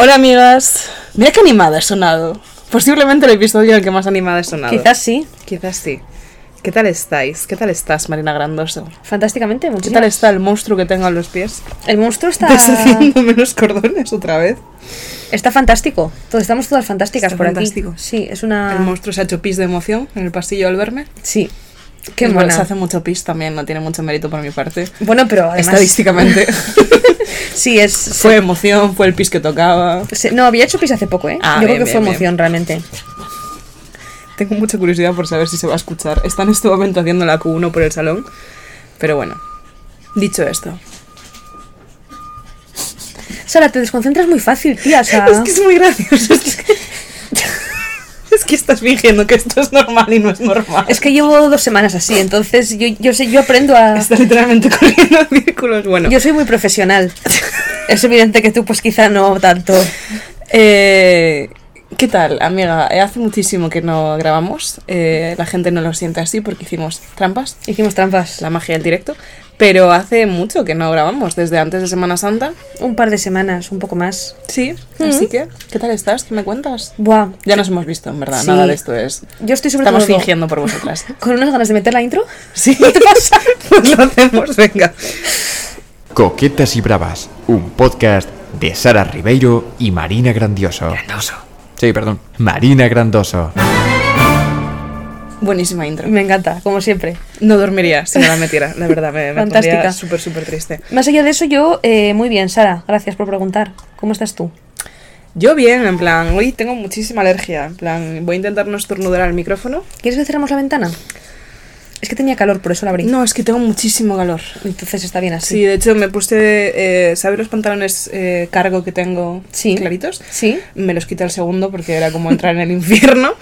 Hola amigas. Mira qué animada he sonado. Posiblemente el episodio en el que más animada he sonado. Quizás sí. Quizás sí. ¿Qué tal estáis? ¿Qué tal estás, Marina Grandoso? Fantásticamente, ¿Qué muchísimas. tal está el monstruo que tengo a los pies? El monstruo está, Deshaciendo menos cordones otra vez. está fantástico. Todos, estamos todas fantásticas Está por fantástico. aquí. Sí, es una... El monstruo se ha hecho pis de emoción en el pasillo al verme. Sí. Qué Es bueno. Se hace mucho pis también, no tiene mucho mérito por mi parte. Bueno, pero además... Estadísticamente. Sí, es... fue emoción, fue el pis que tocaba. se- no, había hecho pis hace poco, ¿eh? Ah, Yo bien, creo que fue bien, emoción realmente. Tengo mucha curiosidad por saber si se va a escuchar. Está en este momento haciendo la Q1 por el salón. Pero bueno, dicho esto. Sara, te desconcentras muy fácil, tía. O sea, Es que es muy gracioso. Es que, es que estás fingiendo que esto es normal y no es normal. es que llevo dos semanas así, entonces yo, yo sé, yo aprendo a... Está literalmente corriendo en círculos. Bueno, Yo soy muy profesional. es evidente que tú pues quizá no tanto. eh, ¿qué tal, amiga? Eh, hace muchísimo que no grabamos. Eh, la gente no lo siente así porque hicimos trampas. Hicimos trampas. La magia del directo. Pero hace mucho que no grabamos, desde antes de Semana Santa. Un par de semanas, un poco más. Sí, así que, ¿qué tal estás? ¿Qué me cuentas? Buah. Ya nos hemos visto, en verdad. Sí. Nada de esto es. Yo estoy sobre Estamos todo fingiendo por vosotras. con unas ganas de meter la intro. Sí. ¿Qué te pasa? Pues lo hacemos, venga. Coquetas y Bravas, un podcast de Sara Ribeiro y Marina Grandioso. Grandoso. Sí, perdón. Marina Grandoso. Buenísima intro. Me encanta, como siempre. No dormiría si no la metiera, la verdad. Me, me Fantástica. súper, súper triste. Más allá de eso, yo eh, muy bien, Sara. Gracias por preguntar. ¿Cómo estás tú? Yo bien, en plan, hoy tengo muchísima alergia. En plan, voy a intentar no estornudar al micrófono. ¿Quieres que cerramos la ventana? Es que tenía calor, por eso la abrí. No, es que tengo muchísimo calor. Entonces está bien así. Sí, de hecho me puse, eh, ¿sabes los pantalones eh, cargo que tengo Sí. claritos? Sí. Me los quité al segundo porque era como entrar en el infierno.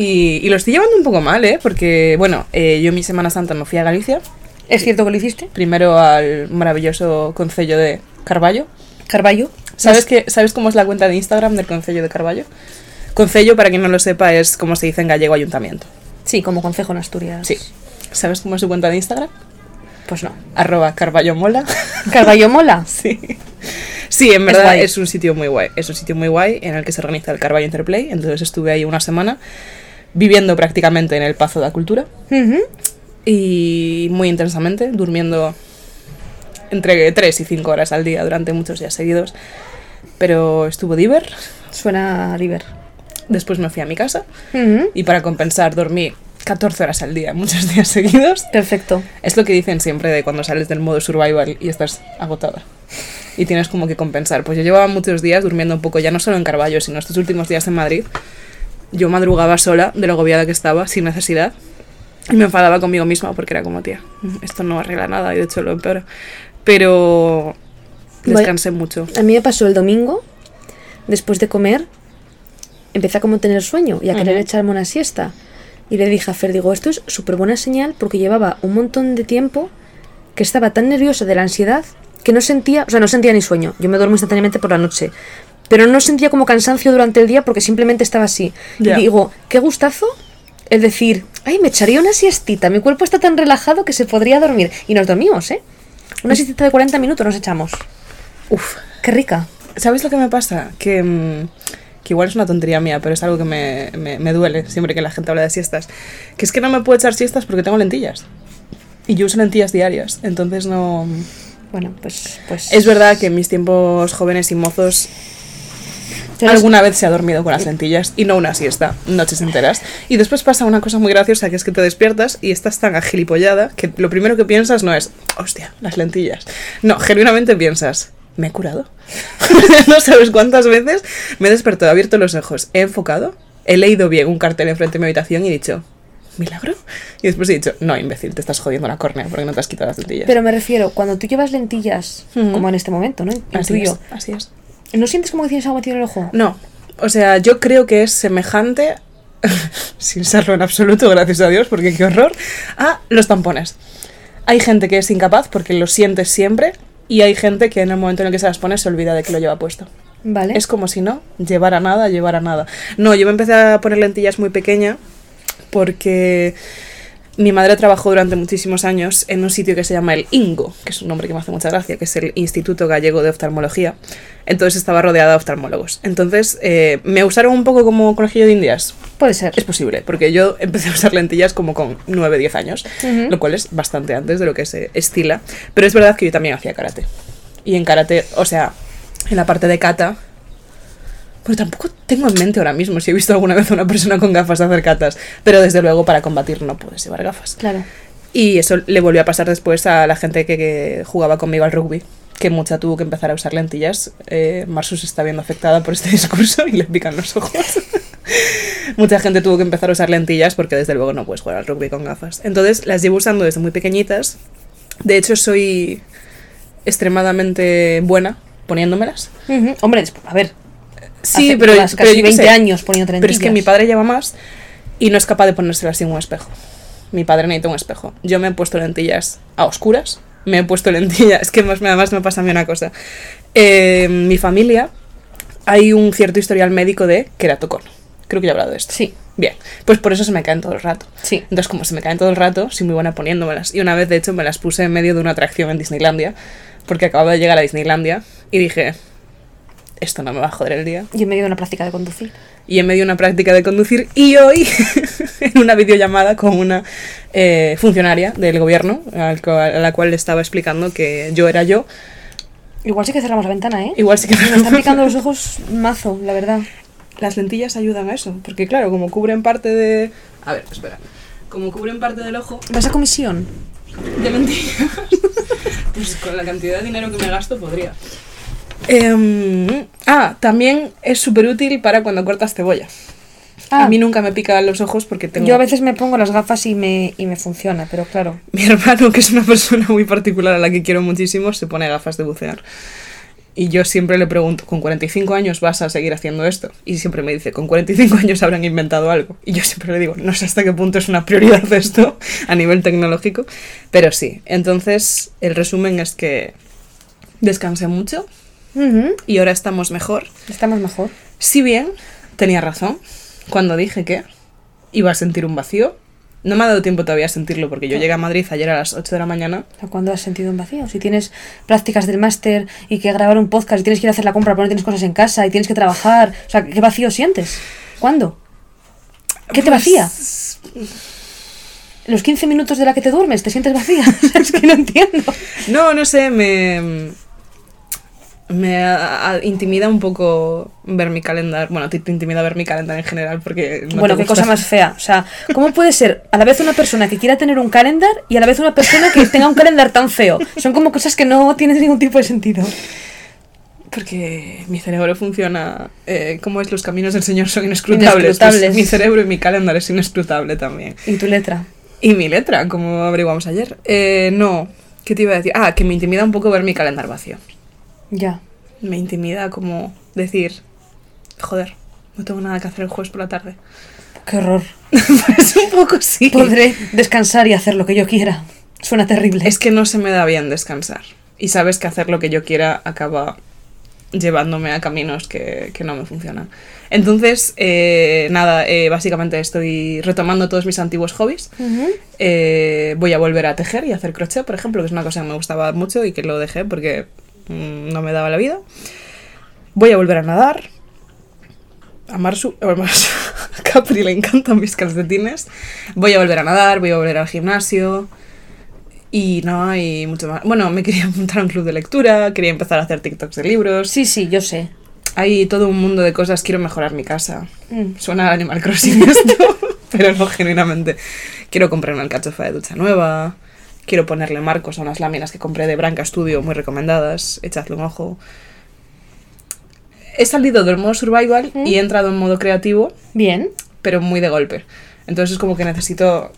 Y, y lo estoy llevando un poco mal, ¿eh? Porque, bueno, eh, yo mi Semana Santa me fui a Galicia. ¿Es cierto que lo hiciste? Primero al maravilloso concello de Carballo. Carballo. ¿Sabes, que, ¿Sabes cómo es la cuenta de Instagram del concello de Carballo? Concello, para quien no lo sepa, es como se dice en gallego ayuntamiento. Sí, como concejo en Asturias. Sí. ¿Sabes cómo es su cuenta de Instagram? Pues no. Arroba Carballo Mola. ¿Carballo mola? Sí. Sí, en verdad guay. es, un sitio muy guay. Es un sitio muy guay en el que se organiza el Carballo Interplay. Entonces estuve ahí una semana viviendo prácticamente en el Pazo de la Cultura y muy intensamente, durmiendo entre 3 y 5 horas al día durante muchos días seguidos. Pero estuvo diver. Suena a River. Después me fui a mi casa y para compensar dormí 14 horas al día muchos días seguidos. Perfecto. Es lo que dicen siempre de cuando sales del modo survival y estás agotada. Y tienes como que compensar. Pues yo llevaba muchos días durmiendo un poco, ya no solo en Carballo, sino estos últimos días en Madrid. Yo madrugaba sola, de lo agobiada que estaba, sin necesidad. Y me enfadaba conmigo misma porque era como, tía, esto no arregla nada y de hecho lo empeora. Pero descansé mucho. A mí me pasó el domingo, después de comer, empecé a como tener sueño y a querer echarme una siesta. Y le dije a Fer, digo, esto es súper buena señal porque llevaba un montón de tiempo que estaba tan nerviosa de la ansiedad que no sentía, o sea, no sentía ni sueño. Yo me duermo instantáneamente por la noche. Pero no sentía como cansancio durante el día porque simplemente estaba así. Y digo, qué gustazo el decir, ay, me echaría una siestita. Mi cuerpo está tan relajado que se podría dormir. Y nos dormimos, ¿eh? Una siestita de 40 minutos nos echamos. Uf, Qué rica. ¿Sabes lo que me pasa? Que, mm, que igual es una tontería mía, pero es algo que me, me- me duele siempre que la gente habla de siestas. Que es que no me puedo echar siestas porque tengo lentillas. Y yo uso lentillas diarias. Entonces no... Bueno, pues, pues. Es verdad que en mis tiempos jóvenes y mozos Alguna vez se ha dormido con las lentillas y no una siesta, noches enteras. Y después pasa una cosa muy graciosa que es que te despiertas y estás tan agilipollada que lo primero que piensas no es, hostia, las lentillas. No, genuinamente piensas, ¿me he curado? no sabes cuántas veces me he despertado, he abierto los ojos, he enfocado, he leído bien un cartel enfrente de mi habitación y he dicho, ¿milagro? Y después he dicho, no, imbécil, te estás jodiendo la córnea porque no te has quitado las lentillas. Pero me refiero, cuando tú llevas lentillas, Ujú. como en este momento, ¿no? así Intuyo. es, así es. ¿No sientes como que tienes algo metido en el ojo? No, o sea, yo creo que es semejante, sin serlo en absoluto, gracias a Dios, porque qué horror, a los tampones. Hay gente que es incapaz porque lo sientes siempre y hay gente que en el momento en el que se las pone se olvida de que lo lleva puesto. Vale. Es como si no, llevara nada, llevara nada. No, yo me empecé a poner lentillas muy pequeña porque mi madre trabajó durante muchísimos años en un sitio que se llama el INGO, que es un nombre que me hace mucha gracia, que es el Instituto Gallego de Oftalmología. Entonces estaba rodeada de oftalmólogos. Entonces eh, me usaron un poco como conejillo de indias. Puede ser. Es posible, porque yo empecé a usar lentillas como con 9, 10 años, lo cual es bastante antes de lo que se estila. Pero es verdad que yo también hacía karate. Y en karate, o sea, en la parte de kata, pues tampoco tengo en mente ahora mismo si he visto alguna vez a una persona con gafas hacer katas, pero desde luego para combatir no puedes llevar gafas. Claro. Y eso le volvió a pasar después a la gente que, que jugaba conmigo al rugby, que mucha tuvo que empezar a usar lentillas. Eh, Marsus está viendo afectada por este discurso y le pican los ojos. mucha gente tuvo que empezar a usar lentillas porque desde luego no puedes jugar al rugby con gafas. Entonces las llevo usando desde muy pequeñitas. De hecho soy extremadamente buena poniéndomelas. Ujú. Hombre, desp- a ver. Sí, hace pero, pero casi yo qué 20 sé. años poniendo Pero es que mi padre lleva más y no es capaz de ponérselo en un espejo. Mi padre necesita un espejo. Yo me he puesto lentillas a oscuras. Me he puesto lentillas. Es que más, además me pasa a mí una cosa. Eh, mi familia hay un cierto historial médico de queratocón. Creo que ya he hablado de esto. Sí, Bien, pues por eso se me caen todo el rato. sí. Entonces, como se me caen todo el rato, soy muy buena poniéndomelas. Y una vez, de hecho, me las puse en medio de una atracción en Disneylandia, porque acababa de llegar a Disneylandia y dije, esto no me va a joder el día Yo en medio de una práctica de conducir. y en medio de una práctica de conducir y hoy en una videollamada con una eh, funcionaria del gobierno al cual- a la cual le estaba explicando que yo era yo. Igual sí que cerramos la ventana, ¿eh? Igual sí que Me están picando los ojos mazo, la verdad. Las lentillas ayudan a eso, porque claro, como cubren parte de... A ver, espera. Como cubren parte del ojo ¿Vas a comisión? de lentillas, pues con la cantidad de dinero que me gasto podría. Em, ah, también es súper útil para cuando cortas cebolla. Ah. A mí nunca me pica los ojos porque tengo... Yo a veces me pongo las gafas y me, y me funciona, pero claro. Mi hermano, que es una persona muy particular a la que quiero muchísimo, se pone gafas de bucear. Y yo siempre le pregunto, ¿con 45 años vas a seguir haciendo esto? Y siempre me dice, con 45 años habrán inventado algo. Y yo siempre le digo, no sé hasta qué punto es una prioridad esto a nivel tecnológico, pero sí. Entonces, el resumen es que descansé mucho Y ahora estamos mejor. Estamos mejor. Si bien tenía razón cuando dije que iba a sentir un vacío, no me ha dado tiempo todavía a sentirlo porque yo llegué a Madrid ayer a las 8 de la mañana ¿Cuándo has sentido un vacío? Si tienes prácticas del máster y que grabar un podcast y tienes que ir a hacer la compra porque no tienes cosas en casa y tienes que trabajar. O sea, ¿qué vacío sientes? ¿Cuándo? ¿Qué te Pues, vacía? ¿Los 15 minutos de la que te duermes te sientes vacía? es que no entiendo. No, no sé, me. Me a- a- intimida un poco ver mi calendario. Bueno, te intimida ver mi calendario en general porque. no bueno, qué cosa más fea. O sea, ¿cómo puede ser a la vez una persona que quiera tener un calendar y a la vez una persona que tenga un calendar tan feo? Son como cosas que no tienen ningún tipo de sentido. Porque mi cerebro funciona. Eh, como es? Los caminos del Señor son inescrutables. Inescrutables. Pues mi cerebro y mi calendario es inescrutable también. Y tu letra. Y mi letra, como averiguamos ayer. Eh, no. ¿Qué te iba a decir? Ah, que me intimida un poco ver mi calendario vacío. Ya. Me intimida como decir. Joder, no tengo nada que hacer el jueves por la tarde. Qué horror. pues un poco sí. Podré descansar y hacer lo que yo quiera. Suena terrible. Es que no se me da bien descansar. Y sabes que hacer lo que yo quiera acaba llevándome a caminos que, que no me funcionan. Entonces, eh, nada, eh, básicamente estoy retomando todos mis antiguos hobbies. Eh, voy a volver a tejer y a hacer crochet, por ejemplo, que es una cosa que me gustaba mucho y que lo dejé porque no me daba la vida. Voy a volver a nadar. A Marsu, a Marsu- a Capri le encantan mis calcetines. Voy a volver a nadar, voy a volver al gimnasio. Y no hay mucho más. Bueno, me quería apuntar a un club de lectura, quería empezar a hacer TikToks de libros. Sí, sí, yo sé. Hay todo un mundo de cosas. Quiero mejorar mi casa. Mm. Suena a Animal Crossing esto, pero no genuinamente. Quiero comprar una alcachofa de ducha nueva. Quiero ponerle marcos a unas láminas que compré de Branca Studio, muy recomendadas. Echadle un ojo. He salido del modo survival y he entrado en modo creativo, Bien. pero muy de golpe. Entonces es como que necesito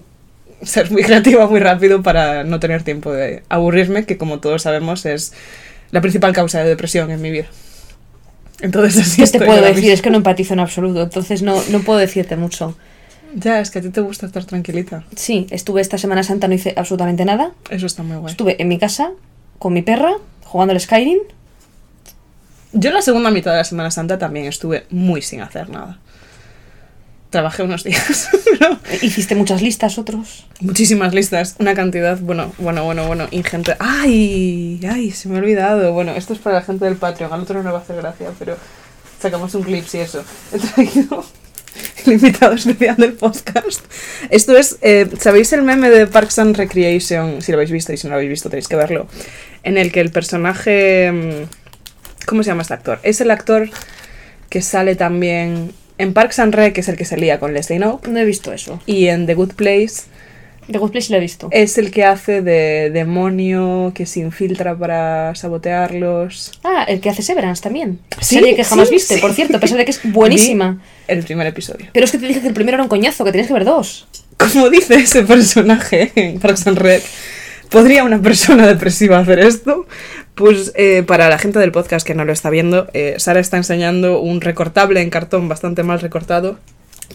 ser muy creativa muy rápido para no tener tiempo de aburrirme, que como todos sabemos es la principal causa de depresión en mi vida. Entonces así ¿Qué te puedo decir? mismo. Es que no empatizo en absoluto, entonces no, no puedo decirte mucho. Ya, es que a ti te gusta estar tranquilita. Sí, estuve esta Semana Santa, no hice absolutamente nada. Eso está muy guay. Estuve en mi casa con mi perra, jugando al Skyrim. Yo la segunda mitad de la Semana Santa también estuve muy sin hacer nada. trabajé unos días. pero Hiciste muchas listas, otros. Muchísimas listas, una cantidad, bueno, bueno, bueno, bueno, ingente. ¡Ay! ¡Ay! Se me ha olvidado. Bueno, esto es para la gente del Patreon, al otro no le va a hacer gracia, pero sacamos un clip y eso. He traído el invitado especial del podcast. Esto es, eh, ¿sabéis el meme de Parks and Recreation? Si lo habéis visto y si no lo habéis visto tenéis que verlo. En el que el personaje... mm, ¿Cómo se llama este actor? Es el actor que sale también en Parks and Rec, que es el que se lía con Leslie Knope, No he visto eso. y en The Good Place The Good Place lo he visto. es el que hace de demonio que se infiltra para sabotearlos. Ah, el que hace Severance también. Sí, Serie que jamás sí, viste, sí. por cierto, a pesar de que es buenísima. Vi el primer episodio. Pero es que te dije que el primero era un coñazo, que tenías que ver dos. Como dice ese personaje en Parks and Rec, ¿podría una persona depresiva hacer esto? Pues eh, para la gente del podcast que no lo está viendo, eh, Sara está enseñando un recortable en cartón bastante mal recortado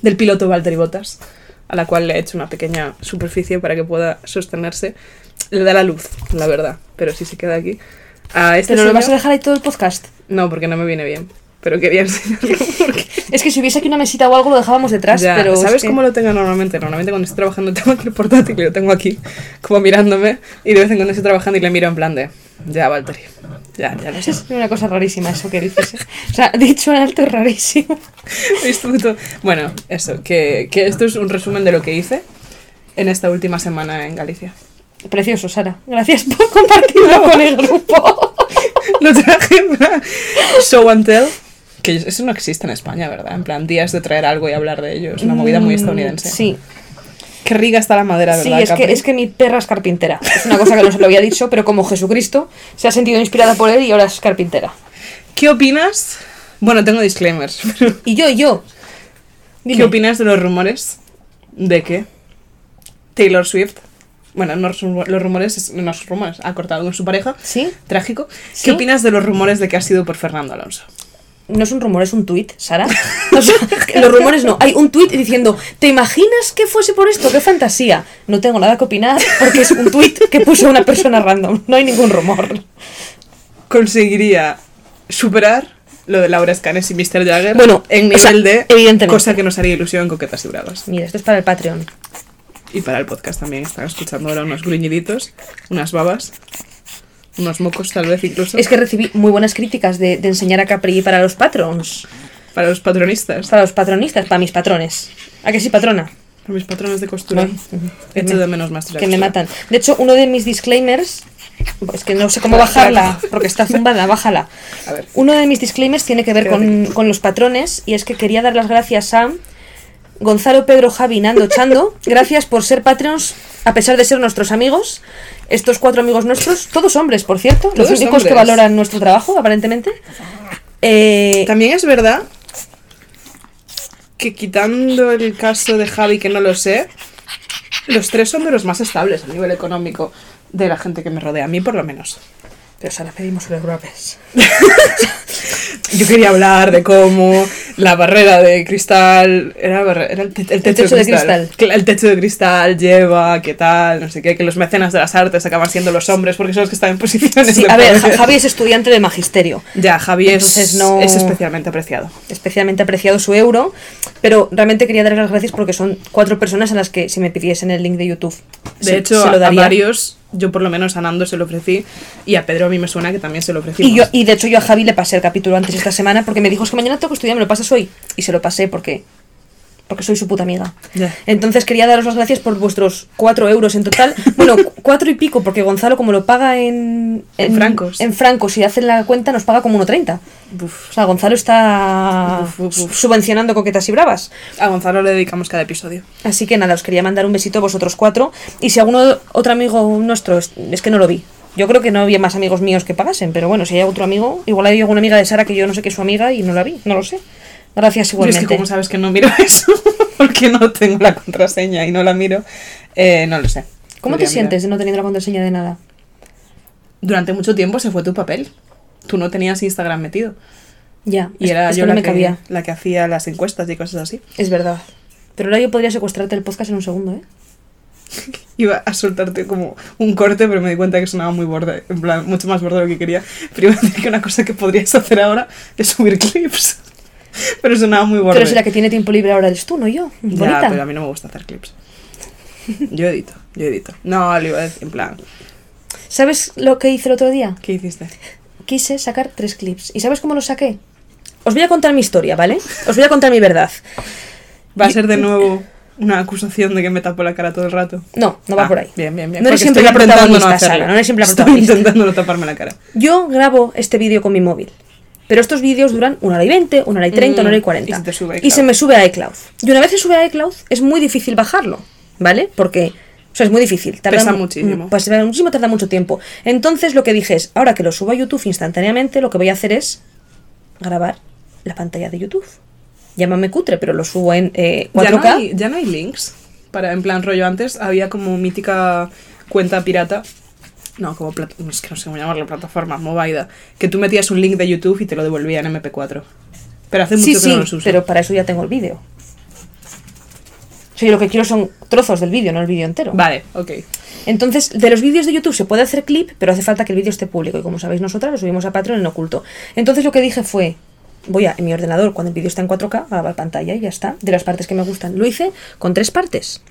del piloto Valtteri Bottas, a la cual le he hecho una pequeña superficie para que pueda sostenerse. Le da la luz, la verdad, pero si se queda aquí. A este ¿Pero lo señor- vas a dejar ahí todo el podcast? No, porque no me viene bien. Pero quería enseñarlo porque... Es que si hubiese aquí una mesita o algo lo dejábamos detrás, Ya, pero. es ¿Sabes que- cómo lo tengo normalmente? Normalmente cuando estoy trabajando tengo aquí el portátil y lo tengo aquí, como mirándome, y de vez en cuando estoy trabajando y le miro en plan de, ya, Valtteri, ya, ya lo sé. Es una cosa rarísima eso que dices. ¿eh? O sea, dicho en alto rarísimo. Bueno, eso, que, que esto es un resumen de lo que hice en esta última semana en Galicia. Precioso, Sara. Gracias por compartirlo con el grupo. Lo traje para Show and Tell, que eso no existe en España, ¿verdad? En plan, días de traer algo y hablar de ello, es una movida muy Mm, estadounidense. Sí, Qué rica está la madera, sí ¿verdad? es, que, es que mi perra es carpintera. Es una cosa que no se lo había dicho, pero como Jesucristo se ha sentido inspirada por él y ahora es carpintera. ¿Qué opinas? Bueno, tengo disclaimers, pero... Y yo, y yo. Dime. ¿Qué opinas de los rumores de que Taylor Swift, bueno, no los rumores, es- no son rumores, ha cortado con su pareja, ¿Sí? trágico. ¿Sí? ¿Qué opinas de los rumores de que ha sido por Fernando Alonso? No es un rumor, es un tuit, Sara. O sea, los rumores no. Hay un tuit diciendo, ¿te imaginas que fuese por esto? ¡Qué fantasía! No tengo nada que opinar porque es un tuit que puso una persona random. No hay ningún rumor. ¿Conseguiría superar lo de Laura Scanes y Mr. Jagger Bueno, en o nivel sea, de evidentemente. cosa que nos haría ilusión en Coquetas y Bravas? Mira, esto es para el Patreon. Y para el podcast también están escuchando ahora unos gruñiditos, unas babas, unos mocos tal vez incluso, Es que recibí muy buenas críticas de, de enseñar a Capri para los patrons. para los patronistas, Para los patronistas, para mis patrones. ¿A que sí, patrona? para mis patrones de costura. Echo Me- de menos más que me matan. De hecho, uno de mis disclaimers. Es que no sé cómo bajarla, porque está zumbada, bájala. A ver. Uno de mis disclaimers tiene que ver con, con los patrones, y es que quería dar las gracias a Gonzalo, Pedro, Javi, Nando, Chando. Gracias por ser Patreons, a pesar de ser nuestros amigos. Estos cuatros amigos nuestros, todos hombres, por cierto, los únicos que valoran nuestro trabajo, aparentemente. Eh, También es verdad que quitando el caso de Javi, que no lo sé, los tres son de los más estables a nivel económico de la gente que me rodea, a mí por lo menos. pero ahora pedimos los grapes. Yo quería hablar de cómo la barrera de cristal. Era, barre- era el, te- el techo, techo de, de cristal. El techo de cristal lleva, qué tal, no sé qué, que los mecenas de las artes acaban siendo los hombres porque son los que están en posiciones Sí, de a ver, poder. Javi es estudiante de magisterio. Ya, Javi es, Entonces no- es especialmente apreciado. especialmente apreciado su euro, pero realmente quería darles las gracias porque son cuatro personas a las que si me pidiesen el link de YouTube, De se- hecho, se lo a daría. varios, yo por lo menos a Nando se lo ofrecí y a Pedro a mí me suena que también se lo ofrecí. Y, yo, y de hecho yo a Javi le pasé el capítulo antes esta semana porque me dijo, es que mañana tengo que estudiar, me lo pasas hoy. Y se lo pasé porque, porque soy su puta amiga. Entonces quería daros las gracias por vuestros cuatro euros en total. Bueno, cu- cuatro y pico porque Gonzalo como lo paga en... En francos. En francos y hacen la cuenta nos paga como 1,30. Uf. O sea, Gonzalo está Uf, uf, uf. subvencionando coquetas y bravas. A Gonzalo le dedicamos cada episodio. Así que nada, os quería mandar un besito a vosotros cuatro. Y si alguno otro amigo nuestro, es, es que no lo vi. Yo creo que no había más amigos míos que pagasen, pero bueno, si hay otro amigo, igual hay alguna amiga de Sara que yo no sé que es su amiga y no la vi, no lo sé. Gracias Y es igualmente. que como sabes que no miro eso, porque no tengo la contraseña y no la miro, eh, no lo sé. ¿Cómo Podría te sientes de no teniendo la contraseña de nada? Durante mucho tiempo se fue tu papel. Tú no tenías Instagram metido. Ya, Y era yo que no la me que, cabía. la que hacía las encuestas y cosas así. Es verdad. Pero ahora yo podría secuestrarte el podcast en un segundo, ¿eh? Iba a soltarte como un corte, pero me di cuenta que sonaba muy borde, en plan, mucho más borde de lo que quería. Pero iba a decir que una cosa que podrías hacer ahora es subir clips. Pero sonaba muy borde. Pero si la que tiene tiempo libre ahora eres tú, no yo. Ya, Bonita. pero a mí no me gusta hacer clips. Yo edito, yo edito. No, le iba a decir, en plan, ¿Sabes lo que hice el otro día? ¿qué hiciste? Quise sacar tres clips. ¿Y sabes cómo los saqué? Os voy a contar mi historia, ¿vale? Os voy a contar mi verdad. ¿Va a ser de nuevo una acusación de que me tapo la cara todo el rato? No, no va Ah, por ahí. Bien, bien, bien. No eres siempre la no protagonista. Sara, no eres siempre la Estoy intentando no taparme la cara. Yo grabo este vídeo con mi móvil. Pero estos vídeos duran una hora y 20, una hora y 30, Mm, una hora y 40. y se te sube a y se me sube a iCloud. Y una vez se sube a iCloud, es muy difícil bajarlo, ¿vale? Porque, o sea, es muy difícil. Pesa mu- muchísimo. mm, Pues tarda muchísimo, tarda mucho tiempo. Entonces lo que dije es, ahora que lo subo a YouTube instantáneamente, lo que voy a hacer es grabar la pantalla de YouTube. Llámame cutre, pero lo subo en eh, 4K. Ya no, hay, ya no hay links. Para, en plan rollo antes había como mítica cuenta pirata. No, como es que no sé cómo llamarlo, plataforma, Movaida. Que tú metías un link de YouTube y te lo devolvía en MP4. Pero hace mucho Sí, que sí, no los uso. pero para eso ya tengo el vídeo. O sea, yo lo que quiero son trozos del vídeo, no el vídeo entero. Vale, ok. Entonces, de los vídeos de YouTube se puede hacer clip, pero hace falta que el vídeo esté público. Y como sabéis nosotras, lo subimos a Patreon en oculto. Entonces lo que dije fue, voy a, en mi ordenador, cuando el vídeo está en 4K, grabar pantalla y ya está. De las partes que me gustan. Lo hice con tres partes.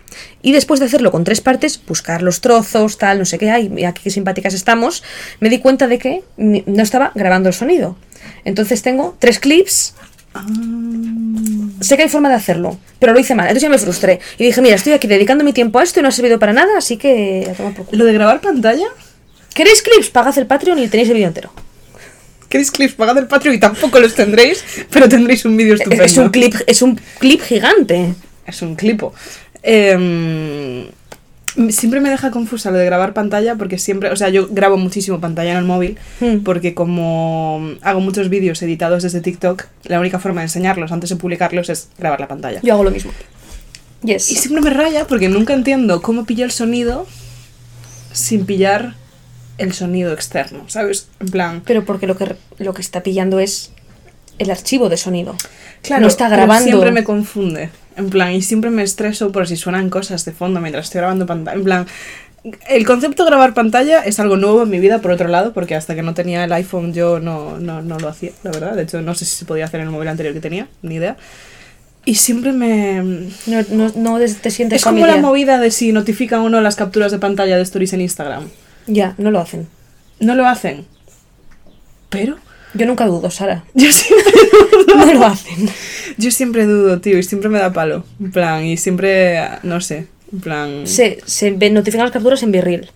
Y después de hacerlo con tres partes, buscar los trozos, tal, no sé qué hay, mira qué simpáticas estamos, me di cuenta de que no estaba grabando el sonido. Entonces tengo tres clips Sé que hay forma de hacerlo, pero lo hice mal. Entonces ya me frustré. Y dije, mira, estoy aquí dedicando mi tiempo a esto y no ha servido para nada, así que a tomar por culo. Lo de grabar pantalla. ¿Queréis clips? Pagad el Patreon y tenéis el vídeo entero. ¿Queréis clips? Pagad el Patreon y tampoco los tendréis, pero tendréis un vídeo estupendo. Es un clip, es un clip gigante. Es un clipo. Em, siempre me deja confusa lo de grabar pantalla porque siempre, o sea, yo grabo muchísimo pantalla en el móvil Hmm. porque como hago muchos vídeos editados desde TikTok, la única forma de enseñarlos antes de publicarlos es grabar la pantalla. Yo hago lo mismo. Yes. Y siempre me raya porque nunca entiendo cómo pillo el sonido sin pillar el sonido externo, ¿sabes? En plan, Pero porque lo que, lo que está pillando es el archivo de sonido. Claro, no está grabando. siempre me confunde. En plan, y siempre me estreso por si suenan cosas de fondo mientras estoy grabando pantalla. En plan, el concepto de grabar pantalla es algo nuevo en mi vida, por otro lado, porque hasta que no tenía el iPhone yo no, no, no lo hacía, la verdad. De hecho, no sé si se podía hacer en el móvil anterior que tenía, ni idea. Y siempre me... No, no, no te sientes Es como familiar. la movida de si notifican o no las capturas de pantalla de stories en Instagram. Ya, no lo hacen. No lo hacen. Pero... Yo nunca dudo, Sara. Yo siempre No lo hacen. Yo siempre dudo, tío, y siempre me da palo. En plan, y siempre, no sé, en plan... Se, se ven, notifican las capturas en Virril.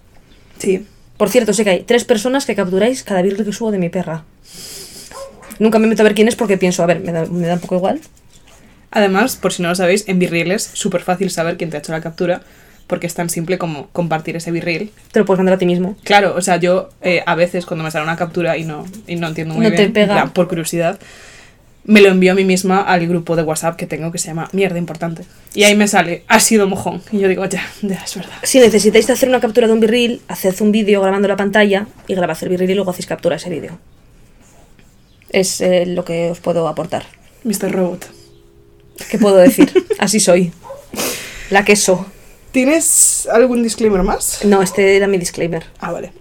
Sí. Por cierto, sé que hay tres personas que capturáis cada Virril que subo de mi perra. Nunca me meto a ver quién es porque pienso, a ver, me da, me da un poco igual. Además, por si no lo sabéis, en Virreel es súper fácil saber quién te ha hecho la captura, porque es tan simple como compartir ese Virreel. Te lo puedes mandar a ti mismo. Claro, o sea, yo eh, a veces cuando me sale una captura y no, y no entiendo muy No te bien, en pega. por curiosidad, me lo envío a mí misma al grupo de WhatsApp que tengo que se llama Mierda Importante. Y ahí me sale, ha sido mojón. Y yo digo, ya, ya, es verdad. Si necesitáis hacer una captura de un Virril, haced un vídeo grabando la pantalla y grabad el Virril y luego hacéis captura ese vídeo. Es eh, lo que os puedo aportar. Mr. Robot. ¿Qué puedo decir? Así soy. La queso. ¿Tienes algún disclaimer más? No, este era mi disclaimer. Ah, vale.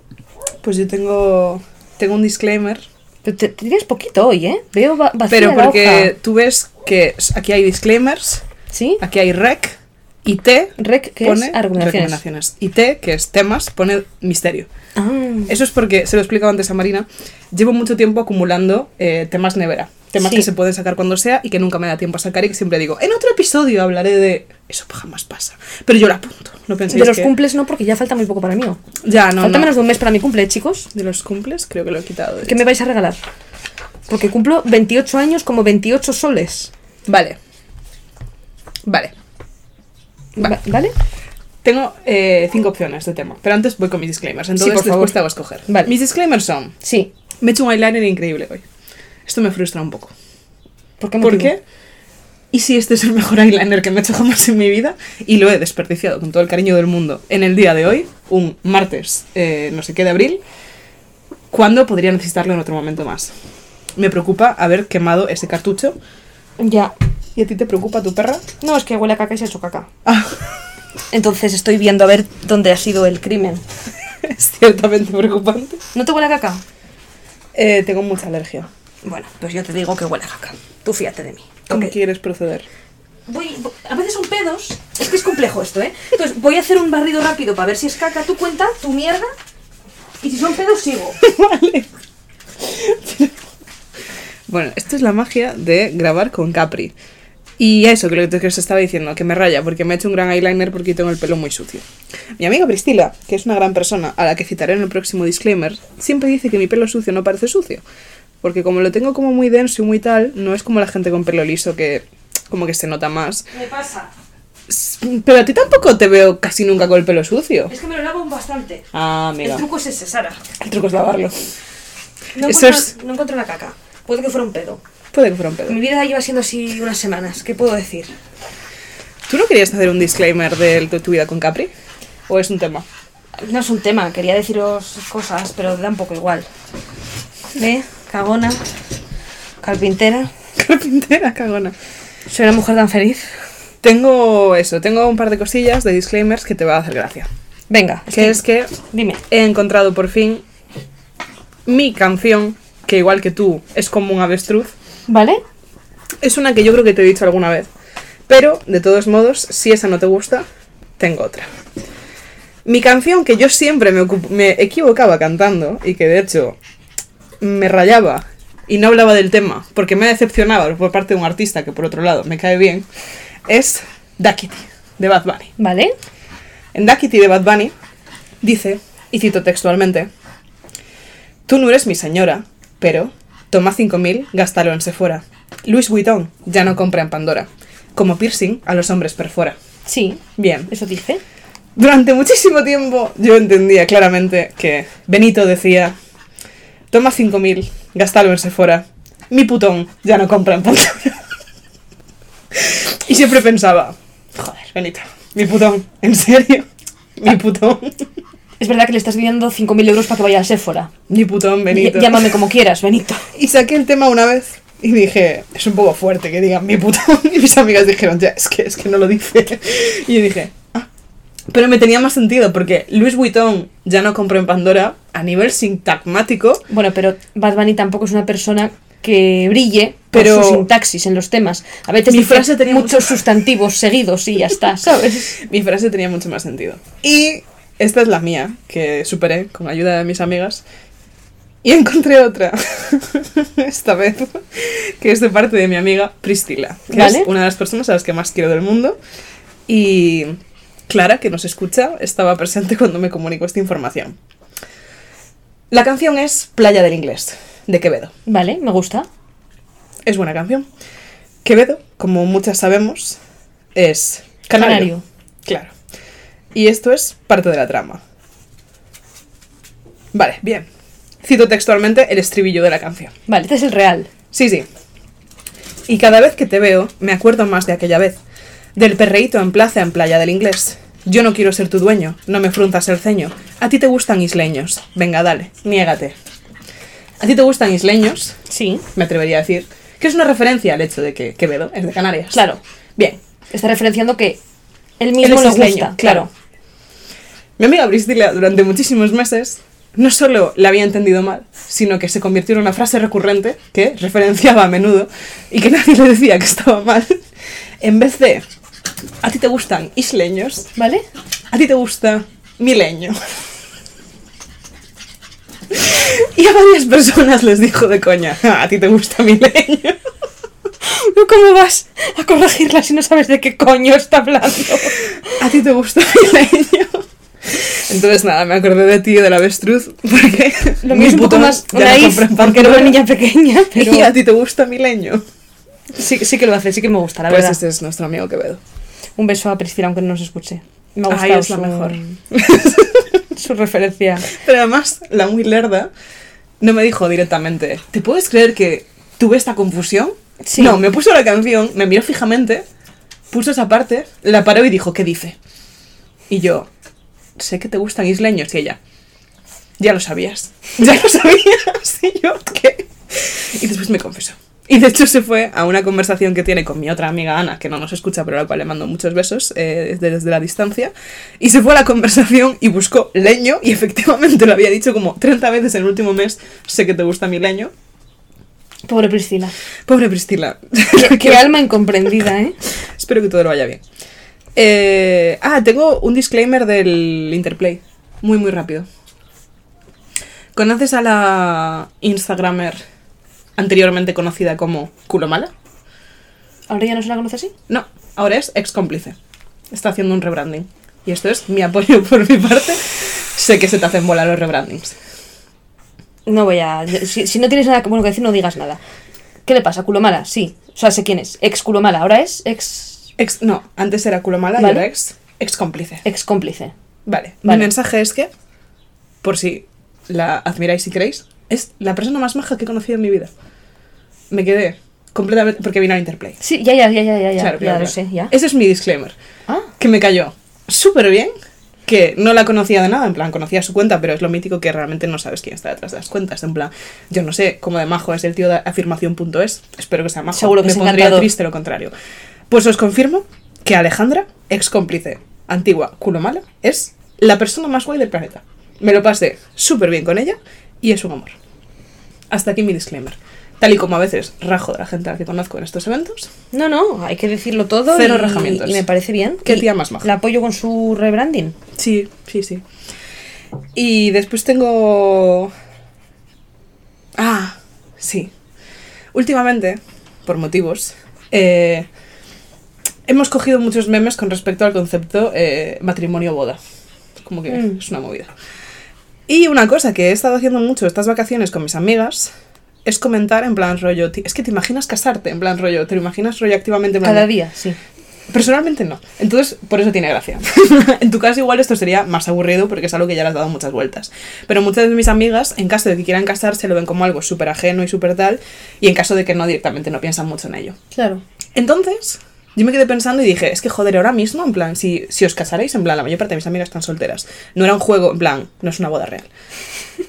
Pues yo tengo, tengo un disclaimer, Pero te, te tienes poquito hoy, ¿eh? Veo va vacía pero la porque hoja. tú ves que aquí hay disclaimers, ¿Sí? aquí hay rec y T Rec, que pone es recomendaciones. recomendaciones. Y T, que es temas, pone misterio. Ah, Eso es porque, se lo he explicado antes a Marina, llevo mucho tiempo acumulando eh, temas nevera. Temas Sí. que se pueden sacar cuando sea y que nunca me da tiempo a sacar y que siempre digo, en otro episodio hablaré de... Eso jamás pasa. Pero yo lo apunto. No penséis de los que... cumples no, porque ya falta muy poco para mí. Ya, no, falta no. menos de un mes para mi cumple, chicos. De los cumples creo que lo he quitado. ¿Qué me vais a regalar? Porque cumplo 28 años como 28 soles. Vale. Vale. Vale. Va- ¿Vale? Tengo eh, cinco opciones de tema, pero antes voy con mis disclaimers. Entonces por favor. después te hago escoger. Vale. Mis disclaimers son: Sí. me he hecho un eyeliner increíble hoy. Esto me frustra un poco. ¿Por qué ¿Por qué? ¿Y si este es el mejor eyeliner que me he hecho jamás en mi vida? Y lo he desperdiciado con todo el cariño del mundo en el día de hoy, un martes, eh, no sé qué de abril, cuando podría necesitarlo en otro momento más. Me preocupa haber quemado ese cartucho. Ya. ¿Y a ti te preocupa tu perra? No, es que huele a caca y se ha hecho caca. Ah, Entonces estoy viendo a ver dónde ha sido el crimen. es ciertamente preocupante. ¿No te huele a caca? Eh, tengo mucha alergia. Bueno, pues yo te digo que huele a caca. Tú fíjate de mí. ¿Cómo Porque quieres proceder? voy, a veces son pedos. Es que es complejo esto, ¿eh? Entonces voy a hacer un barrido rápido para ver si es caca. Tú cuenta tu mierda. Y si son pedos, sigo. Bueno, esto es la magia de grabar con Capri. Y eso, que lo que os estaba diciendo, que me raya, porque me he hecho un gran eyeliner porque tengo el pelo muy sucio. Mi amiga Priscila, que es una gran persona, a la que citaré en el próximo disclaimer, siempre dice que mi pelo sucio no parece sucio. Porque como lo tengo como muy denso y muy tal, no es como la gente con pelo liso que como que se nota más. Me pasa. Pero a ti tampoco te veo casi nunca con el pelo sucio. Es que me lo lavo bastante. Ah, amiga. El truco es ese, Sara. El truco es lavarlo. No Eso encuentro, es- no encuentro la caca. Puede que fuera un pedo. Puede que fuera un pedo. Mi vida lleva siendo así unas semanas. ¿Qué puedo decir? ¿Tú no querías hacer un disclaimer de tu, tu vida con Capri? ¿O es un tema? No es un tema, quería deciros cosas, pero da un poco igual. Ve, cagona, carpintera. Carpintera, cagona. Soy una mujer tan feliz. Tengo eso, tengo un par de cosillas de disclaimers que te va a hacer gracia. Venga, Que es que Dime. he encontrado por fin mi canción, que igual que tú es como un avestruz. ¿Vale? Es una que yo creo que te he dicho alguna vez. Pero, de todos modos, si esa no te gusta, tengo otra. Mi canción, que yo siempre me, equivocaba cantando, y que de hecho me rayaba y no hablaba del tema, porque me decepcionaba por parte de un artista que por otro lado me cae bien, es Duckity, de Bad Bunny. ¿Vale? En Duckity de Bad Bunny dice, y cito textualmente, Tú no eres mi señora, pero toma 5.000, gástalo en Sephora. Louis Vuitton ya no compra en Pandora. Como piercing a los hombres perfora. Sí. Bien. Eso dice. Durante muchísimo tiempo yo entendía claramente que Benito decía, toma 5.000, gástalo en Sephora. Mi putón ya no compra en Pandora. y siempre pensaba, joder, Benito, mi putón, ¿en serio? Mi putón. Es verdad que le estás pidiendo 5.000 euros para que vaya al Sephora. Mi putón, Benito. Ll- Llámame como quieras, Benito. Y saqué el tema una vez y dije, es un poco fuerte que digan mi putón. Y mis amigas dijeron, ya, es que, es que no lo dice. Y yo dije, ah. Pero me tenía más sentido porque Louis Vuitton ya no compró en Pandora a nivel sintagmático. Bueno, pero Bad Bunny tampoco es una persona que brille Pero- por su sintaxis en los temas. A veces Mi frase tenía muchos mucho- sustantivos seguidos y ya está, ¿sabes? Mi frase tenía mucho más sentido. Y esta es la mía, que superé con ayuda de mis amigas. Y encontré otra, esta vez, que es de parte de mi amiga Priscila, que Vale. es una de las personas a las que más quiero del mundo. Y Clara, que nos escucha, estaba presente cuando me comunicó esta información. La canción es Playa del Inglés, de Quevedo. Vale, me gusta. Es buena canción. Quevedo, como muchas sabemos, es canario. Canario. Claro. Y esto es parte de la trama. Vale, bien. Cito textualmente el estribillo de la canción. Vale, este es el real. Sí, sí. Y cada vez que te veo, me acuerdo más de aquella vez. Del perreíto en plaza en playa del inglés. Yo no quiero ser tu dueño, no me frunzas el ceño. A ti te gustan isleños. Venga, dale, niégate. A ti te gustan isleños, Sí, me atrevería a decir, que es una referencia al hecho de que Quevedo es de Canarias. claro. Bien. Está referenciando que él mismo le gusta, claro. claro. Mi amiga Priscila durante muchísimos meses no solo la había entendido mal, sino que se convirtió en una frase recurrente que referenciaba a menudo y que nadie le decía que estaba mal. En vez de, a ti te gustan isleños, ¿Vale? a ti te gusta mileño. Y a varias personas les dijo de coña, "Ah, a ti te gusta mileño. ¿Cómo vas a corregirla si no sabes de qué coño está hablando? A ti te gusta mileño. Entonces nada, me acordé de ti y del avestruz porque Lo mi mío es un poco más porque era una niña pequeña, pero Y a ti te gusta mileño. sí, sí que lo hace, sí que me gusta, la Pues verdad. este es nuestro amigo Quevedo. Un beso a Priscila, aunque no nos escuche. Me ha Ay, gustado es la su, mejor. su referencia. Pero además, la muy lerda no me dijo directamente, ¿te puedes creer que tuve esta confusión? Sí. No, me puso la canción, me miró fijamente, puso esa parte, la paró y dijo, ¿qué dice? Y yo, sé que te gustan isleños. Y ella, ya lo sabías. Ya lo sabías. Y yo, ¿qué? Y después me confesó. Y de hecho se fue a una conversación que tiene con mi otra amiga Ana, que no nos escucha, pero a la cual le mando muchos besos eh, desde, desde la distancia. Y se fue a la conversación y buscó leño, y efectivamente lo había dicho como 30 veces en el último mes, sé que te gusta mi leño. Pobre Priscila. Pobre Priscila. Qué, qué alma incomprendida, ¿eh? Espero que todo lo vaya bien. Eh, ah, tengo un disclaimer del Interplay. Muy, muy rápido. ¿Conoces a la Instagramer anteriormente conocida como Culo Mala? ¿Ahora ya no se la conoce así? No, ahora es ex cómplice. Está haciendo un rebranding. Y esto es mi apoyo por mi parte. Sé que se te hacen volar los rebrandings. No voy a. Si, si no tienes nada que- bueno que decir, no digas nada. ¿Qué le pasa? ¿Culo mala? Sí. O sea, sé quién es. Ex culo mala. Ahora es ex. Ex, no, antes era Culo Mala y Vale. ahora ex, ex cómplice. ex cómplice. Vale. Vale. Mi mensaje es que, por si la admiráis y queréis, es la persona más maja que he conocido en mi vida. Me quedé completamente. porque vino al Interplay. Sí, ya, ya, ya, ya, ya, ya, Claro, ya claro, lo sé, ya. Ese es mi disclaimer. Ah, Que me cayó súper bien. Que no la conocía de nada, en plan, conocía su cuenta, pero es lo mítico que realmente no sabes quién está detrás de las cuentas. En plan, yo no sé cómo de majo es el tío de afirmación.es. Espero que sea majo. Seguro que me pondría encantador. triste lo contrario. Pues os confirmo que Alejandra, ex cómplice, antigua, culo mala, es la persona más guay del planeta. Me lo pasé súper bien con ella y es un amor. Hasta aquí mi disclaimer. Tal y como a veces rajo de la gente a la que conozco en estos eventos, no, no, hay que decirlo todo. Cero y, rajamientos. y me parece bien. Qué Y tía más maja. La apoyo con su rebranding. Sí, sí, sí. Y después tengo... Ah, sí. Últimamente, por motivos, eh, hemos cogido muchos memes con respecto al concepto eh, matrimonio-boda. Como que Mm. es una movida. Y una cosa que he estado haciendo mucho estas vacaciones con mis amigas es comentar en plan rollo, "Ti- es que te imaginas casarte, en plan rollo, te lo imaginas rollo activamente en plan Cada día, sí. Personalmente no. Entonces, por eso tiene gracia. en tu caso, igual esto sería más aburrido porque es algo que ya le has dado muchas vueltas. Pero muchas de mis amigas, en caso de que quieran casarse, lo ven como algo súper ajeno y súper tal. Y en caso de que no, directamente no piensan mucho en ello. Claro. Entonces, yo me quedé pensando y dije, es que joder, ahora mismo, en plan, si, si os casaréis, en plan, la mayor parte de mis amigas están solteras. No era un juego, en plan, no es una boda real.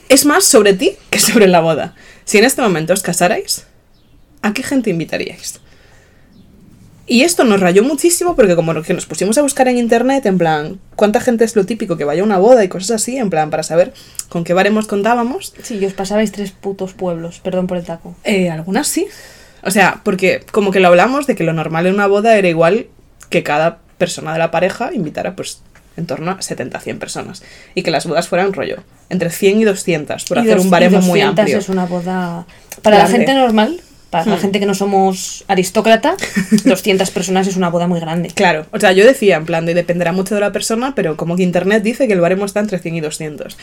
Es más sobre ti que sobre la boda. Si en este momento os casarais, ¿a qué gente invitaríais? Y esto nos rayó muchísimo porque como que nos pusimos a buscar en internet, en plan, ¿cuánta gente es lo típico que vaya a una boda y cosas así? En plan, para saber con qué baremos contábamos. Sí, y os pasabais tres putos pueblos. Perdón por el taco. Eh, algunas sí. O sea, porque como que lo hablamos de que lo normal en una boda era igual que cada persona de la pareja invitara pues en torno a 70, 100 personas. Y que las bodas fueran rollo, entre 100 y 200, por Y hacer dos- un y baremo muy 200 amplio. es una boda. Para la Grande. gente normal, para la Hmm. gente que no somos aristócrata, 200 personas es una boda muy grande. Claro, o sea, yo decía en plan de dependerá mucho de la persona, pero como que internet dice que el baremo está entre 100 y 200.